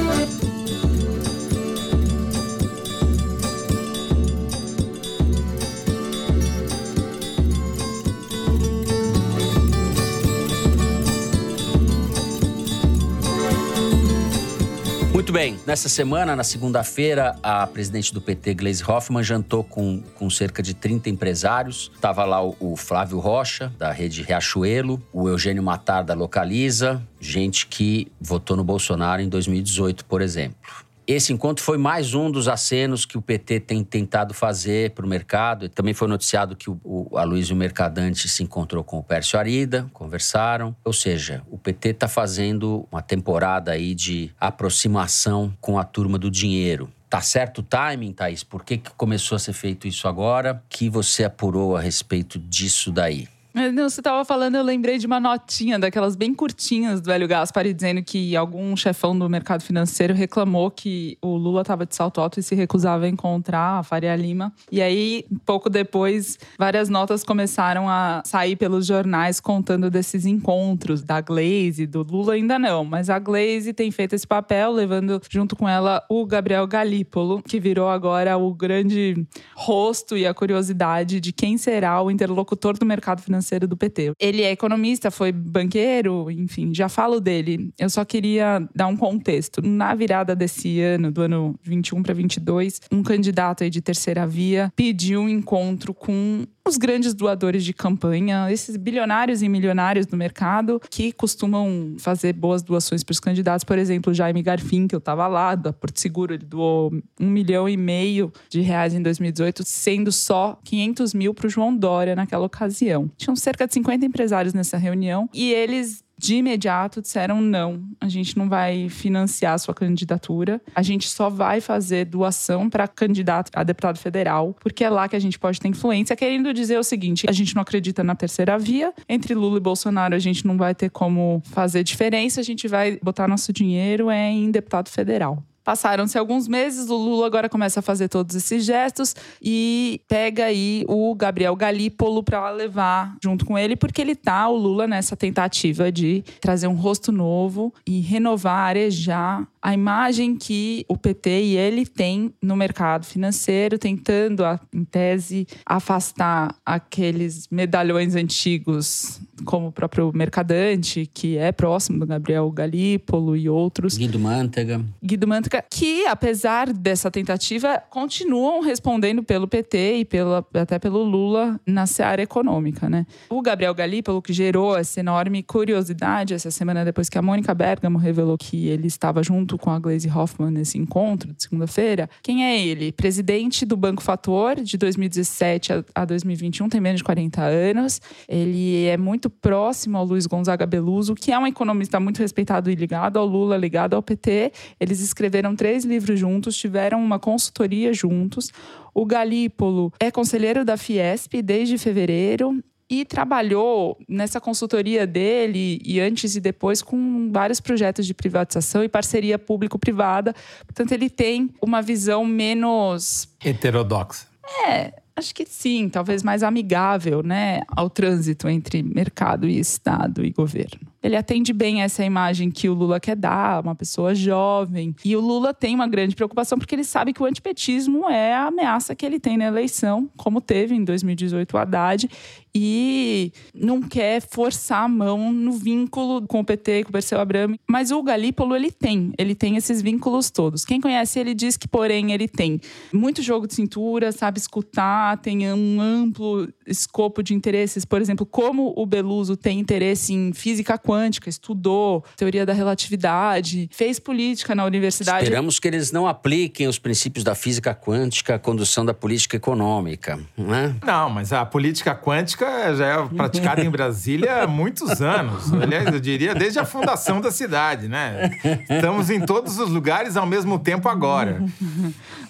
Bem, nessa semana, na segunda-feira, a presidente do PT, Gleisi Hoffmann, jantou com, com cerca de 30 empresários. Estava lá o, o, Flávio Rocha, da rede Riachuelo, o Eugênio Matar, da Localiza, gente que votou no Bolsonaro em 2018, por exemplo. Esse encontro foi mais um dos acenos que o PT tem tentado fazer para o mercado. Também foi noticiado que o, o Aloysio Mercadante se encontrou com o Pércio Arida, conversaram. Ou seja, o PT está fazendo uma temporada aí de aproximação com a turma do dinheiro. Tá certo o timing, Thaís? Por que, que começou a ser feito isso agora? que você apurou a respeito disso daí? Não, você estava falando, eu lembrei de uma notinha daquelas bem curtinhas do Hélio Gaspari dizendo que algum chefão do mercado financeiro reclamou que o Lula estava de salto alto e se recusava a encontrar a Faria Lima. E aí, pouco depois, várias notas começaram a sair pelos jornais contando desses encontros da Glaze, do Lula ainda não, mas a Glaze tem feito esse papel, levando junto com ela o Gabriel Galípolo, que virou agora o grande rosto e a curiosidade de quem será o interlocutor do mercado financeiro financeiro do PT. Ele é economista, foi banqueiro, enfim, já falo dele. Eu só queria dar um contexto. Na virada desse ano, do ano 21 para 22, um candidato aí de terceira via pediu um encontro com os grandes doadores de campanha, esses bilionários e milionários do mercado que costumam fazer boas doações para os candidatos. Por exemplo, Jaime Garfin, que eu estava lá, da Porto Seguro, ele doou um milhão e meio de reais em 2018, sendo só 500 mil para o João Dória naquela ocasião. Tinham cerca de 50 empresários nessa reunião e eles de imediato disseram não, a gente não vai financiar a sua candidatura, a gente só vai fazer doação para candidato a deputado federal, porque é lá que a gente pode ter influência, querendo dizer o seguinte, a gente não acredita na terceira via, entre Lula e Bolsonaro a gente não vai ter como fazer diferença, a gente vai botar nosso dinheiro é em deputado federal. Passaram-se alguns meses, o Lula agora começa a fazer todos esses gestos e pega aí o Gabriel Galípolo para levar junto com ele, porque ele tá, o Lula, nessa tentativa de trazer um rosto novo e renovar, arejar a imagem que o PT e ele tem no mercado financeiro, tentando, em tese, afastar aqueles medalhões antigos, como o próprio Mercadante, que é próximo do Gabriel Galípolo e outros. Guido Mantega. Guido Mantega, que, apesar dessa tentativa, continuam respondendo pelo PT e pela, até pelo Lula na seara econômica, né? O Gabriel Galípolo, que gerou essa enorme curiosidade essa semana depois que a Mônica Bergamo revelou que ele estava junto com a Glaze Hoffman nesse encontro de segunda-feira. Quem é ele? Presidente do Banco Fator de 2017 a 2021, tem menos de 40 anos. Ele é muito próximo ao Luiz Gonzaga Beluso, que é um economista muito respeitado e ligado ao Lula, ligado ao PT. Eles escreveram três livros juntos, tiveram uma consultoria juntos. O Galípolo é conselheiro da Fiesp desde fevereiro e trabalhou nessa consultoria dele e antes e depois com vários projetos de privatização e parceria público-privada. Portanto, ele tem uma visão menos heterodoxa. É, acho que sim, talvez mais amigável, né, ao trânsito entre mercado e Estado e governo. Ele atende bem essa imagem que o Lula quer dar, uma pessoa jovem. E o Lula tem uma grande preocupação porque ele sabe que o antipetismo é a ameaça que ele tem na eleição, como teve em 2018 o Haddad, e não quer forçar a mão no vínculo com o PT, com o Perseu Abramo. Mas o Galípolo, ele tem, ele tem esses vínculos todos. Quem conhece ele diz que, porém, ele tem muito jogo de cintura, sabe escutar, tem um amplo escopo de interesses. Por exemplo, como o Beluso tem interesse em física quântica, estudou teoria da relatividade, fez política na universidade. Esperamos que eles não apliquem os princípios da física quântica à condução da política econômica, não é? Não, mas a política quântica já é praticada em Brasília há muitos anos. Aliás, eu diria desde a fundação da cidade, né? Estamos em todos os lugares ao mesmo tempo agora.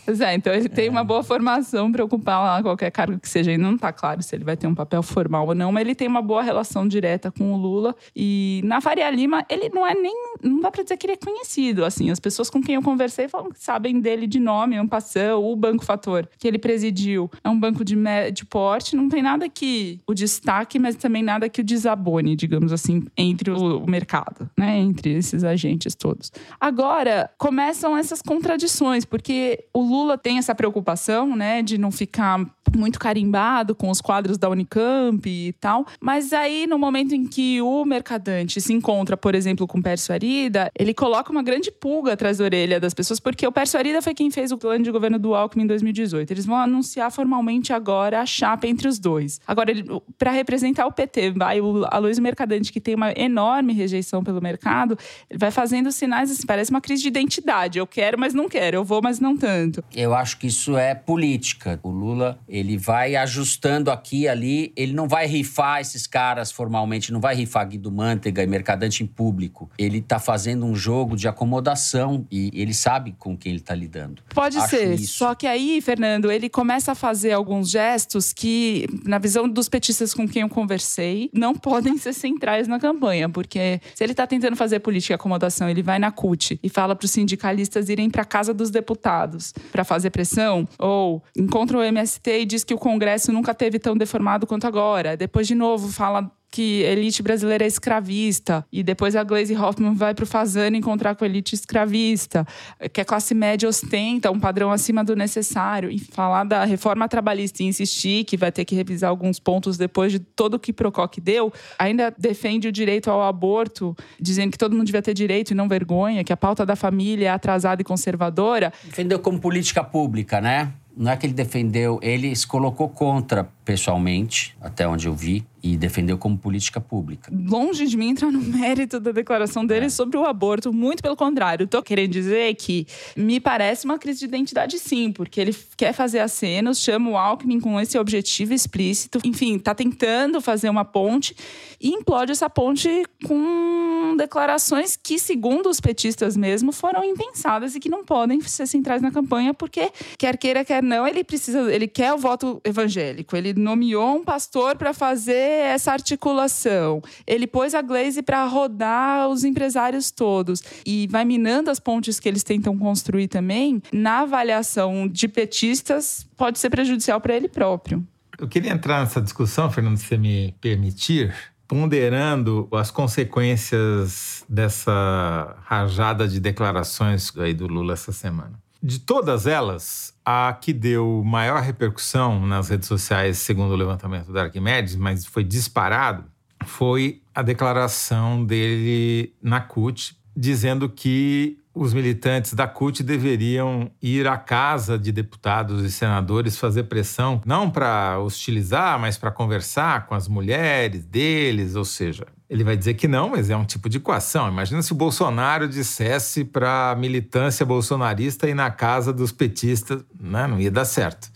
Pois é, então ele tem uma boa formação para ocupar lá qualquer cargo que seja. E não está claro se ele vai ter um papel formal ou não, mas ele tem uma boa relação direta com o Lula. E na Faria Lima, ele não é nem. Não dá para dizer que ele é conhecido. Assim, as pessoas com quem eu conversei falam que sabem dele de nome, um passão, o Banco Fator, que ele presidiu. É um banco de, de porte, não tem nada que o destaque, mas também nada que o desabone, digamos assim, entre o, o mercado, né? Entre esses agentes todos. Agora, começam essas contradições, porque o Lula tem essa preocupação, né, de não ficar muito carimbado com os quadros da Unicamp e tal. Mas aí, no momento em que o mercadante se encontra, por exemplo, com o Pércio Arida, ele coloca uma grande pulga atrás da orelha das pessoas, porque o Pércio Arida foi quem fez o plano de governo do Alckmin em 2018. Eles vão anunciar formalmente agora a chapa entre os dois. Agora, para representar o PT, vai o Aloysio Mercadante, que tem uma enorme rejeição pelo mercado, ele vai fazendo sinais assim, parece uma crise de identidade. Eu quero, mas não quero. Eu vou, mas não tanto. Eu acho que isso é política. O Lula, ele vai ajustando aqui e ali. Ele não vai rifar esses caras formalmente, não vai rifar Guido Mantega e Mercadante em público. Ele está fazendo um jogo de acomodação e ele sabe com quem ele está lidando. Pode acho ser. Isso. Só que aí, Fernando, ele começa a fazer alguns gestos que, na visão dos petistas com quem eu conversei, não podem ser centrais na campanha. Porque se ele está tentando fazer política de acomodação, ele vai na CUT e fala para os sindicalistas irem para casa dos deputados para fazer pressão, ou encontra o MST e diz que o Congresso nunca teve tão deformado quanto agora. Depois, de novo, fala que elite brasileira é escravista. E depois a Glaze Hoffman vai para o Fazano encontrar com a elite escravista. Que a classe média ostenta um padrão acima do necessário. E falar da reforma trabalhista e insistir que vai ter que revisar alguns pontos depois de todo o que Prococ deu. Ainda defende o direito ao aborto, dizendo que todo mundo devia ter direito e não vergonha, que a pauta da família é atrasada e conservadora. Defendeu como política pública, né? Não é que ele defendeu, ele se colocou contra pessoalmente, até onde eu vi, e defendeu como política pública. Longe de mim entrar no mérito da declaração dele é. sobre o aborto, muito pelo contrário. Estou querendo dizer que me parece uma crise de identidade, sim, porque ele quer fazer acenos, chama o Alckmin com esse objetivo explícito, enfim, está tentando fazer uma ponte e implode essa ponte com declarações que, segundo os petistas mesmo, foram impensadas e que não podem ser centrais na campanha, porque quer queira, quer não, ele precisa, ele quer o voto evangélico, ele nomeou um pastor para fazer essa articulação. Ele pôs a Glaze para rodar os empresários todos e vai minando as pontes que eles tentam construir também. Na avaliação de petistas, pode ser prejudicial para ele próprio. Eu queria entrar nessa discussão, Fernando, se me permitir, ponderando as consequências dessa rajada de declarações aí do Lula essa semana. De todas elas, a que deu maior repercussão nas redes sociais, segundo o levantamento da Arquimedes, mas foi disparado, foi a declaração dele na CUT, dizendo que os militantes da CUT deveriam ir à casa de deputados e senadores fazer pressão, não para hostilizar, mas para conversar com as mulheres deles, ou seja, ele vai dizer que não, mas é um tipo de equação. Imagina se o Bolsonaro dissesse para a militância bolsonarista ir na casa dos petistas, né? não ia dar certo.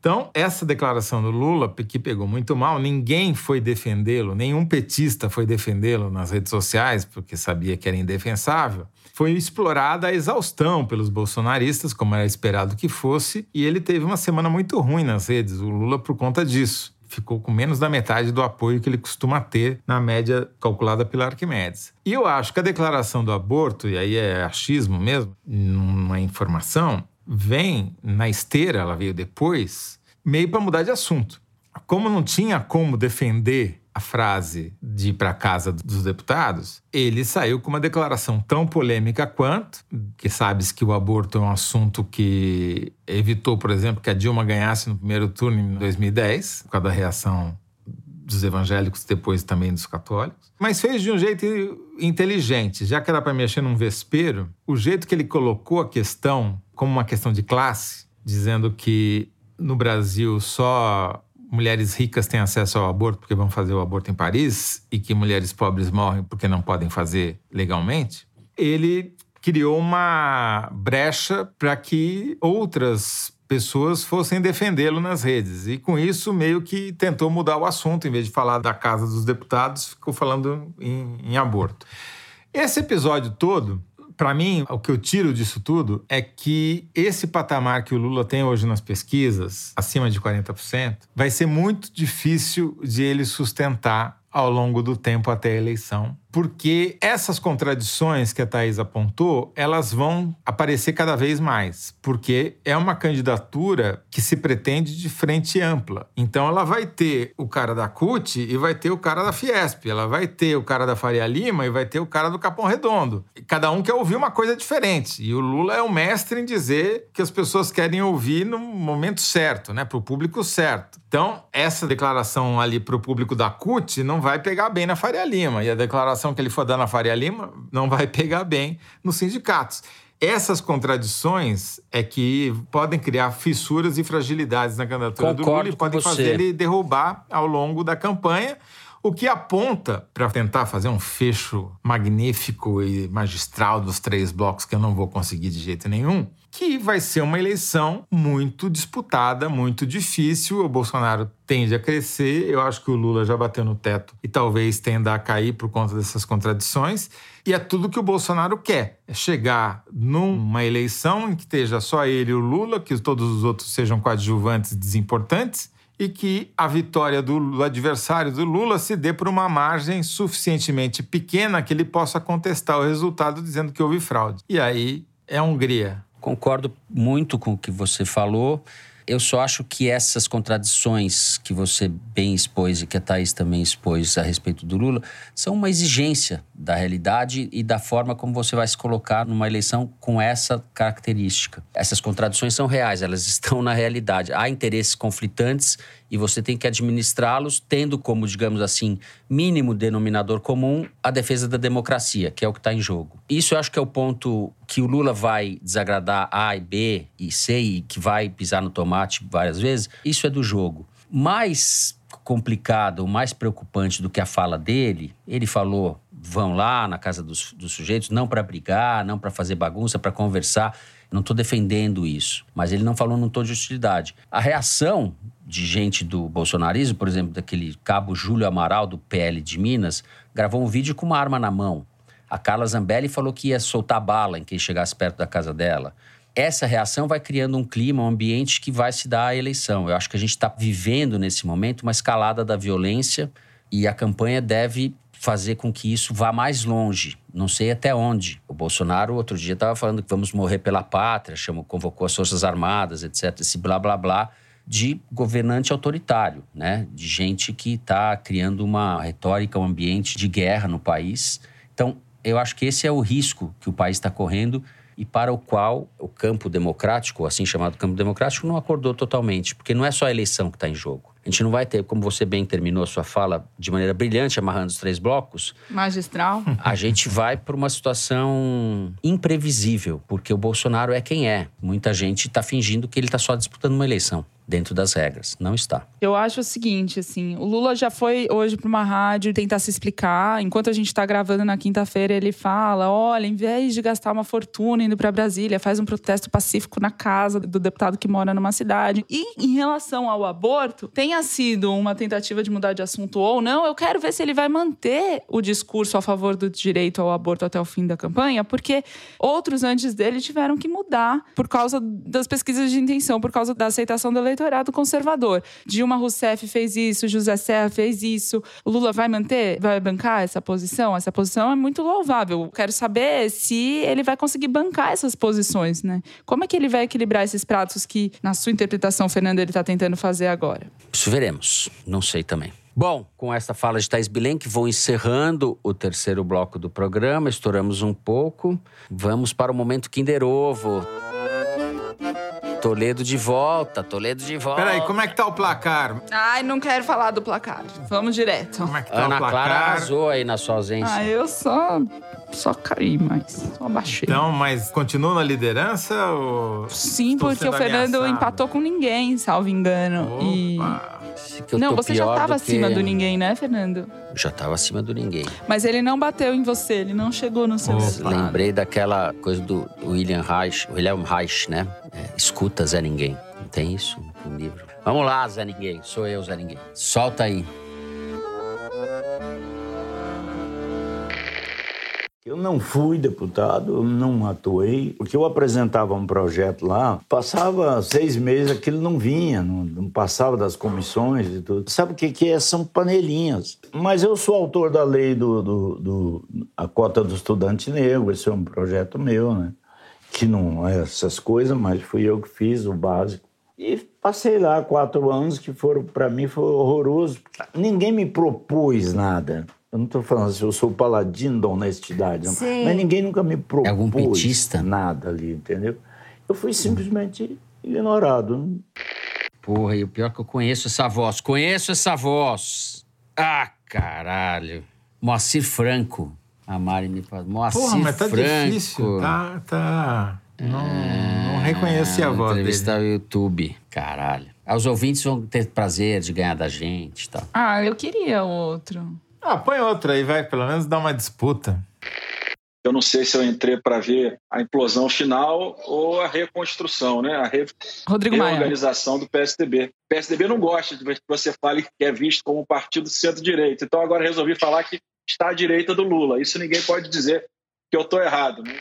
Então, essa declaração do Lula, que pegou muito mal, ninguém foi defendê-lo, nenhum petista foi defendê-lo nas redes sociais, porque sabia que era indefensável. Foi explorada a exaustão pelos bolsonaristas, como era esperado que fosse, e ele teve uma semana muito ruim nas redes, o Lula, por conta disso ficou com menos da metade do apoio que ele costuma ter na média calculada pela Arquimedes. E eu acho que a declaração do aborto, e aí é achismo mesmo, uma informação, vem na esteira, ela veio depois, meio para mudar de assunto. Como não tinha como defender a frase de ir para casa dos deputados, ele saiu com uma declaração tão polêmica quanto, que sabes que o aborto é um assunto que evitou, por exemplo, que a Dilma ganhasse no primeiro turno em 2010, por causa da reação dos evangélicos, depois também dos católicos. Mas fez de um jeito inteligente, já que era para mexer num vespeiro, o jeito que ele colocou a questão como uma questão de classe, dizendo que no Brasil só mulheres ricas têm acesso ao aborto porque vão fazer o aborto em Paris e que mulheres pobres morrem porque não podem fazer legalmente, ele criou uma brecha para que outras pessoas fossem defendê-lo nas redes. E com isso, meio que tentou mudar o assunto. Em vez de falar da Casa dos Deputados, ficou falando em, em aborto. Esse episódio todo para mim, o que eu tiro disso tudo é que esse patamar que o Lula tem hoje nas pesquisas, acima de 40%, vai ser muito difícil de ele sustentar ao longo do tempo até a eleição, porque essas contradições que a Thais apontou, elas vão aparecer cada vez mais, porque é uma candidatura que se pretende de frente ampla. Então ela vai ter o cara da CUT e vai ter o cara da Fiesp, ela vai ter o cara da Faria Lima e vai ter o cara do Capão Redondo. Cada um quer ouvir uma coisa diferente, e o Lula é o mestre em dizer que as pessoas querem ouvir no momento certo, né, para o público certo. Então, essa declaração ali para o público da CUT não vai pegar bem na Faria Lima, e a declaração que ele for dar na Faria Lima não vai pegar bem nos sindicatos. Essas contradições é que podem criar fissuras e fragilidades na candidatura Concordo do Lula e podem fazer ele derrubar ao longo da campanha, o que aponta para tentar fazer um fecho magnífico e magistral dos três blocos que eu não vou conseguir de jeito nenhum, que vai ser uma eleição muito disputada, muito difícil. O Bolsonaro tende a crescer, eu acho que o Lula já bateu no teto e talvez tenda a cair por conta dessas contradições. E é tudo que o Bolsonaro quer: é chegar numa eleição em que esteja só ele e o Lula, que todos os outros sejam coadjuvantes desimportantes e que a vitória do adversário do Lula se dê por uma margem suficientemente pequena que ele possa contestar o resultado dizendo que houve fraude. E aí é a Hungria. Concordo muito com o que você falou. Eu só acho que essas contradições que você bem expôs e que a Thaís também expôs a respeito do Lula são uma exigência da realidade e da forma como você vai se colocar numa eleição com essa característica. Essas contradições são reais, elas estão na realidade. Há interesses conflitantes e você tem que administrá-los tendo como, digamos assim, mínimo denominador comum a defesa da democracia, que é o que está em jogo. Isso eu acho que é o ponto que o Lula vai desagradar A e B e C e que vai pisar no tomate várias vezes. Isso é do jogo. Mais complicado, mais preocupante do que a fala dele, ele falou: vão lá na casa dos, dos sujeitos, não para brigar, não para fazer bagunça, para conversar. Não estou defendendo isso, mas ele não falou num tom de hostilidade. A reação de gente do bolsonarismo, por exemplo, daquele cabo Júlio Amaral, do PL de Minas, gravou um vídeo com uma arma na mão. A Carla Zambelli falou que ia soltar bala em quem chegasse perto da casa dela. Essa reação vai criando um clima, um ambiente que vai se dar à eleição. Eu acho que a gente está vivendo nesse momento uma escalada da violência e a campanha deve fazer com que isso vá mais longe. Não sei até onde. O Bolsonaro, outro dia, estava falando que vamos morrer pela pátria, chamou, convocou as Forças Armadas, etc. Esse blá blá blá de governante autoritário, né? De gente que está criando uma retórica, um ambiente de guerra no país. Então, eu acho que esse é o risco que o país está correndo e para o qual o campo democrático, assim chamado campo democrático, não acordou totalmente, porque não é só a eleição que está em jogo. A gente não vai ter, como você bem terminou a sua fala de maneira brilhante, amarrando os três blocos. Magistral. A gente vai para uma situação imprevisível, porque o Bolsonaro é quem é. Muita gente está fingindo que ele está só disputando uma eleição dentro das regras. Não está. Eu acho o seguinte, assim, o Lula já foi hoje para uma rádio tentar se explicar. Enquanto a gente está gravando na quinta-feira, ele fala: olha, em vez de gastar uma fortuna indo para Brasília, faz um protesto pacífico na casa do deputado que mora numa cidade. E em relação ao aborto, tenha sido uma tentativa de mudar de assunto ou não, eu quero ver se ele vai manter o discurso a favor do direito ao aborto até o fim da campanha, porque outros antes dele tiveram que mudar por causa das pesquisas de intenção, por causa da aceitação do eleitorado eleitorado conservador. Dilma Rousseff fez isso, José Serra fez isso. Lula vai manter, vai bancar essa posição? Essa posição é muito louvável. Quero saber se ele vai conseguir bancar essas posições, né? Como é que ele vai equilibrar esses pratos que, na sua interpretação, Fernando, ele está tentando fazer agora? Isso veremos. Não sei também. Bom, com essa fala de Thais Bilenque, vou encerrando o terceiro bloco do programa. Estouramos um pouco. Vamos para o momento Kinder Ovo. Toledo de volta, Toledo de volta. Peraí, como é que tá o placar? Ai, não quero falar do placar. Vamos direto. Como é que tá Ana o placar? Clara arrasou aí na sua ausência. Ah, eu só. Só caí, mas só baixei. Então, mas continua na liderança ou... Sim, Estou porque o Fernando ameaçado. empatou com ninguém, salvo engano. E. Opa. Esse que eu Não, você já pior tava do que- acima do ninguém, né, Fernando? Já tava acima do ninguém. Mas ele não bateu em você, ele não chegou no seu resultado. Lembrei daquela coisa do William Reich, William Reich, né? É, escuta, Zé Ninguém. Não tem isso no livro? Vamos lá, Zé Ninguém. Sou eu, Zé Ninguém. Solta aí. Eu não fui deputado, não atuei, porque eu apresentava um projeto lá, passava seis meses, aquilo não vinha, não, não passava das comissões e tudo. Sabe o que, que é? São panelinhas. Mas eu sou autor da lei do, do, do- a cota do estudante negro, esse é um projeto meu, né? Que não é essas coisas, mas fui eu que fiz o básico. E passei lá quatro anos que foram, para mim, foi horroroso. Ninguém me propôs nada. Eu não estou falando assim, eu sou o paladino da honestidade. Sim. Mas ninguém nunca me propôs É algum petista? nada ali, entendeu? Eu fui simplesmente ignorado. Porra, e o pior é que eu conheço essa voz. Conheço essa voz. Ah, caralho. Moacir Franco. A Mari me fala. Moacir Porra, mas tá Franco. difícil. Tá, tá... Não, não reconheci a Ah, voz Entrevista dele. ao YouTube. Caralho. Ah, Os ouvintes vão ter prazer de ganhar da gente e tal. Ah, eu queria outro. Ah, põe outra aí, vai. Pelo menos dá uma disputa. Eu não sei se eu entrei para ver a implosão final ou a reconstrução, né? A re- Rodrigo Maia. reorganização do PSDB. O PSDB não gosta de que você fale que é visto como um partido centro-direita. Então agora resolvi falar que está à direita do Lula. Isso ninguém pode dizer que eu estou errado. Né?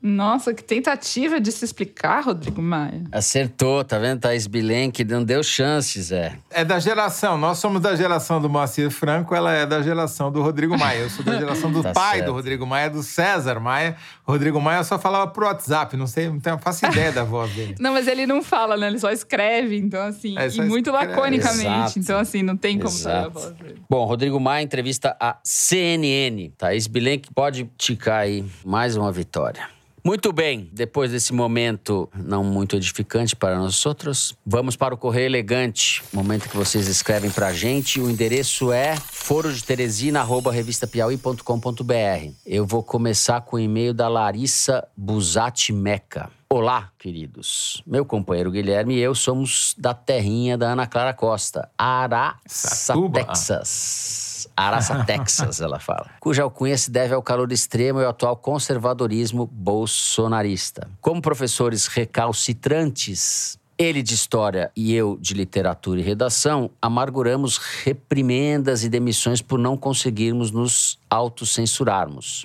Nossa, que tentativa de se explicar, Rodrigo Maia. Acertou, tá vendo? Thaís Bilenque não deu chances, Zé. É da geração. Nós somos da geração do Moacir Franco, ela é da geração do Rodrigo Maia. Eu sou da geração do Tá pai certo. do Rodrigo Maia, do César Maia. O Rodrigo Maia só falava pro WhatsApp, não sei, não tenho, faço ideia da voz dele. Não, mas ele não fala, né? Ele só escreve, então assim, É, e muito escreve. laconicamente. Exato. Então, assim, não tem como saber a voz dele. Bom, Rodrigo Maia entrevista a CNN. Thaís Bilenque pode ticar aí mais uma vitória. Muito bem, depois desse momento não muito edificante para nós outros, vamos para o Correio Elegante. Momento que vocês escrevem para a gente. O endereço é forodeteresina.revistapiauí.com.br. Eu vou começar com o e-mail da Larissa Busati Meca. Olá, queridos. Meu companheiro Guilherme e eu somos da terrinha da Ana Clara Costa, Araça, Satuba. Texas. Araça, Texas, ela fala. Cuja alcunha se deve ao calor extremo e ao atual conservadorismo bolsonarista. Como professores recalcitrantes, ele de história e eu de literatura e redação, amarguramos reprimendas e demissões por não conseguirmos nos autocensurarmos.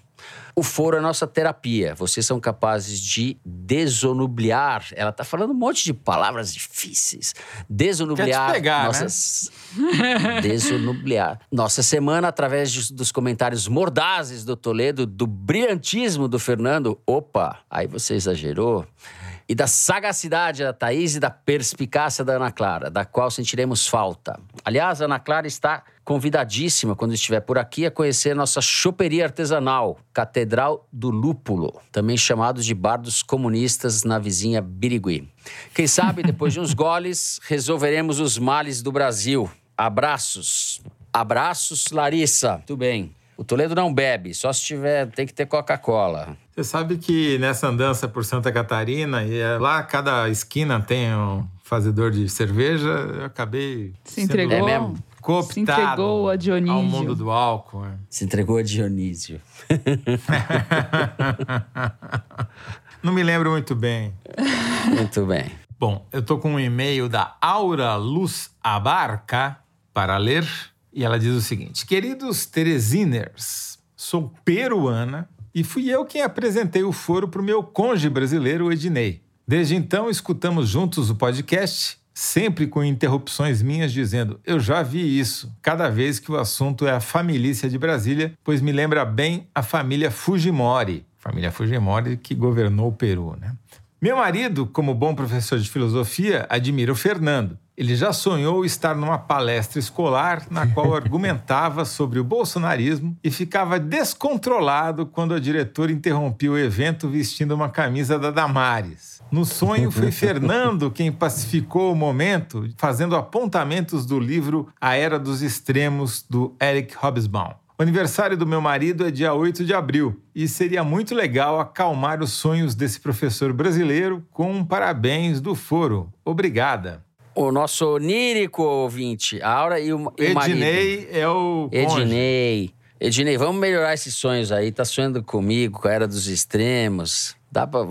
O foro é nossa terapia. Vocês são capazes de desonubliar. Ela tá falando um monte de palavras difíceis. Desonubliar Quer pegar, né? nossas. Desonubliar. Nossa semana, através de- dos comentários mordazes do Toledo, do brilhantismo do Fernando. Opa, aí você exagerou. E da sagacidade da Thaís e da perspicácia da Ana Clara, da qual sentiremos falta. Aliás, a Ana Clara está convidadíssima, quando estiver por aqui, a conhecer nossa choperia artesanal, Catedral do Lúpulo, também chamado de Bar dos Comunistas na vizinha Birigui. Quem sabe, depois de uns goles, resolveremos os males do Brasil. Abraços. Abraços, Larissa. Muito bem. O Toledo não bebe, só se tiver, tem que ter Coca-Cola. Você sabe que nessa andança por Santa Catarina, e é lá cada esquina tem um fazedor de cerveja, eu acabei Se sendo entregou. É mesmo? cooptado Se entregou a Dionísio. ao mundo do álcool. é. Se entregou a Dionísio. Não me lembro muito bem. Muito bem. Bom, eu tô com um e-mail da Aura Luz Abarca para ler e ela diz o seguinte: Queridos Teresiners, sou peruana e fui eu quem apresentei o foro para o meu cônjuge brasileiro, Ednei. Desde então, escutamos juntos o podcast, sempre com interrupções minhas dizendo: Eu já vi isso, cada vez que o assunto é a família de Brasília, pois me lembra bem a família Fujimori. Família Fujimori que governou o Peru, né? Meu marido, como bom professor de filosofia, admira o Fernando. Ele já sonhou estar numa palestra escolar na qual argumentava sobre o bolsonarismo e ficava descontrolado quando a diretora interrompia o evento vestindo uma camisa da Damares. No sonho, foi Fernando quem pacificou o momento, fazendo apontamentos do livro A Era dos Extremos, do Eric Hobsbawm. O aniversário do meu marido é dia 8 de abril e seria muito legal acalmar os sonhos desse professor brasileiro com um parabéns do foro. Obrigada. O nosso onírico ouvinte, a Aura e o, e o marido. Ednei é o cônjuge. Ednei. Ednei, vamos melhorar esses sonhos aí. Tá sonhando comigo, com a Era dos Extremos. Dá pra...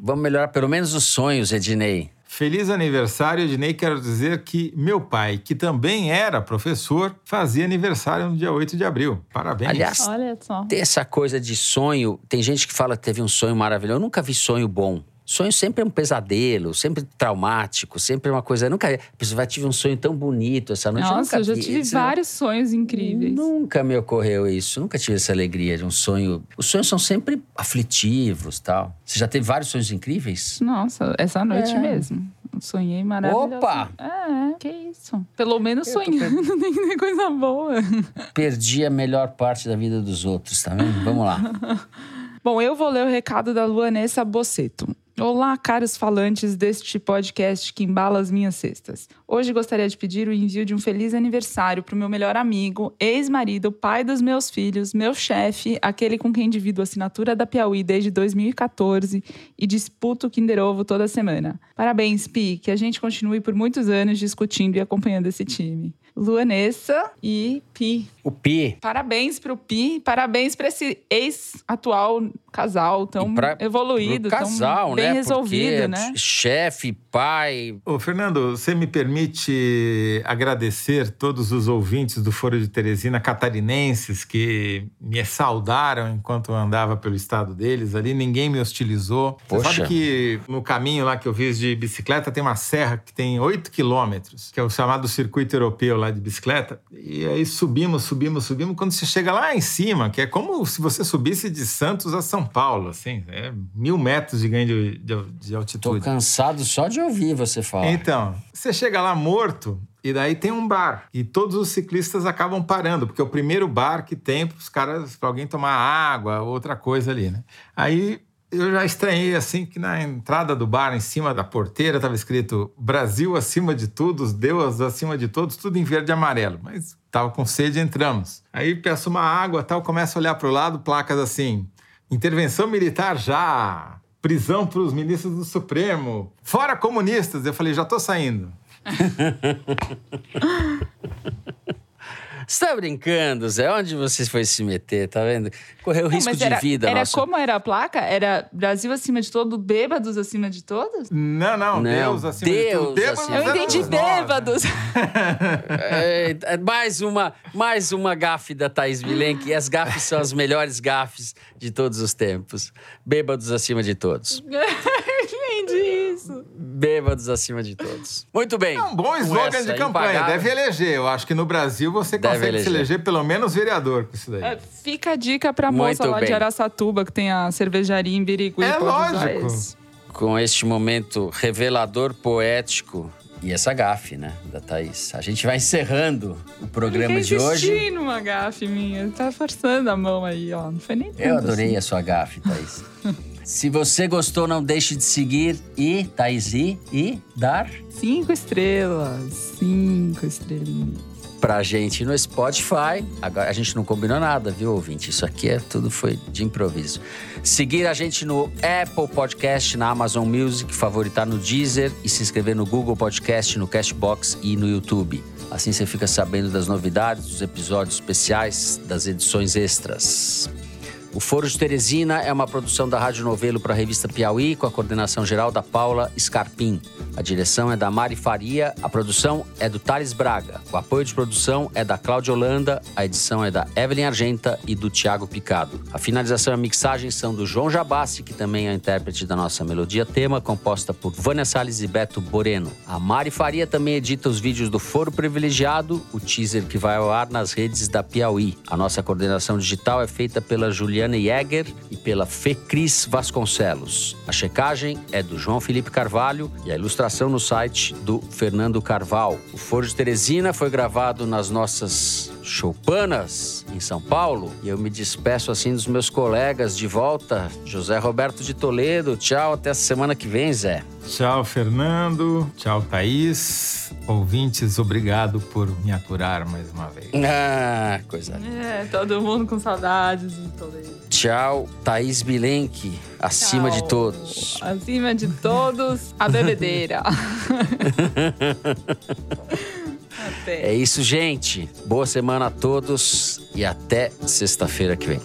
Vamos melhorar pelo menos os sonhos, Ednei. Feliz aniversário, Ednei. Quero dizer que meu pai, que também era professor, fazia aniversário no dia 8 de abril. Parabéns. Aliás, Olha só. tem essa coisa de sonho. Tem gente que fala que teve um sonho maravilhoso. Eu nunca vi sonho bom. Sonho sempre é um pesadelo, sempre traumático, sempre é uma coisa. Eu nunca. A pessoa tive um sonho tão bonito essa noite. Nossa, eu, eu já vi. tive Isso vários sonhos incríveis. Nunca me ocorreu isso. Nunca tive essa alegria de um sonho. Os sonhos são sempre aflitivos tal. Você já teve vários sonhos incríveis? Nossa, essa noite É. mesmo. Sonhei maravilhoso. Opa! É, que isso. Pelo menos sonhando, tem que ter coisa boa. Perdi a melhor parte da vida dos outros, tá vendo? Vamos lá. Bom, eu vou ler o recado da Luanessa Bosseto. Olá, caros falantes deste podcast que embala as minhas cestas. Hoje gostaria de pedir o envio de um feliz aniversário para o meu melhor amigo, ex-marido, pai dos meus filhos, meu chefe, aquele com quem divido a assinatura da Piauí desde 2014 e disputo o Kinder Ovo toda semana. Parabéns, Pi, que a gente continue por muitos anos discutindo e acompanhando esse time. Luanessa e Pi. O Pi. Parabéns pro Pi, parabéns para esse ex-atual casal tão pra- evoluído, casal, tão bem né? resolvido, Porque né? Chefe, pai. Ô, Fernando, você me permite agradecer todos os ouvintes do Foro de Teresina catarinenses que me saudaram enquanto eu andava pelo estado deles ali. Ninguém me hostilizou. Você Poxa. sabe que no caminho lá que eu fiz de bicicleta tem uma serra que tem 8 quilômetros, que é o chamado circuito europeu lá de bicicleta. E aí subimos, subimos, subimos. Quando você chega lá em cima, que é como se você subisse de Santos a São Paulo, assim, é mil metros de ganho de, de, de Tô altitude. cansado só de ouvir você falar. Então, você chega lá morto e daí tem um bar e todos os ciclistas acabam parando porque é o primeiro bar que tem para os caras para alguém tomar água, outra coisa ali, né? Aí eu já estranhei assim que na entrada do bar, em cima da porteira, estava escrito Brasil acima de todos, Deus acima de todos, tudo em verde e amarelo. Mas tava com sede, entramos. Aí peço uma água, tal, começo a olhar para o lado, placas assim: intervenção militar já. Prisão para os ministros do Supremo. Fora comunistas. Eu falei, já tô saindo. Você tá brincando, Zé? Onde você foi se meter, tá vendo? Correu Não, risco de era, vida, era nosso. como era a placa? Era Brasil acima de todo, bêbados acima de todos? Não, não, Não, Deus acima de tudo. Deus Bêbados acima Eu entendi né? bêbados. É, é, mais uma, mais uma gafe da Thaís Milenque. E as gafes são as melhores gafes de todos os tempos. Bêbados acima de todos. entendi isso. Bêbados acima de todos. Muito bem. É um bom Com slogan de campanha. impagável- Deve eleger. Eu acho que no Brasil você Deve consegue se eleger. eleger pelo menos vereador com isso daí. É, Fica a dica pra Muito moça lá de bem. Araçatuba, que tem a cervejaria em Birigui. É usar lógico. Com este momento revelador, poético e essa gafe, né, da Thaís. A gente vai encerrando o programa de hoje. insistir numa gafe minha. Tá forçando a mão aí, ó. Não foi nem tanto Eu adorei assim. a sua gafe, Thaís. Se você gostou, não deixe de seguir e, Thaís, e, e dar Cinco estrelas. Cinco estrelinhas. pra gente no Spotify. Agora, a gente não combinou nada, viu, ouvinte? Isso aqui é tudo foi de improviso. Seguir a gente no Apple Podcast, na Amazon Music, favoritar no Deezer e se inscrever no Google Podcast, no Cashbox e no YouTube. Assim você fica sabendo das novidades, dos episódios especiais, das edições extras. O Foro de Teresina é uma produção da Rádio Novelo para a revista Piauí, com a coordenação geral da Paula Scarpim. A direção é da Mari Faria, a produção é do Thales Braga. O apoio de produção é da Cláudia Holanda, a edição é da Evelyn Argenta e do Tiago Picado. A finalização e a mixagem são do João Jabassi, que também é intérprete da nossa melodia tema, composta por Vânia Salles e Beto Boreno. A Mari Faria também edita os vídeos do Foro Privilegiado, o teaser que vai ao ar nas redes da Piauí. A nossa coordenação digital é feita pela Juliana Mariana Jäger e pela Fecris Vasconcelos. A checagem é do João Felipe Carvalho e a ilustração no site do Fernando Carval. O Foro de Teresina foi gravado nas nossas choupanas em São Paulo e eu me despeço assim dos meus colegas de volta. José Roberto de Toledo, tchau, até a semana que vem, Zé. Tchau, Fernando. Tchau, Thaís. Ouvintes, obrigado por me aturar mais uma vez. Ah, coisa É, todo mundo com saudades de Toledo. Tchau, Thaís Bilenque, acima Tchau. de todos. Acima de todos, a bebedeira. Até. É isso, gente. Boa semana a todos e até sexta-feira que vem.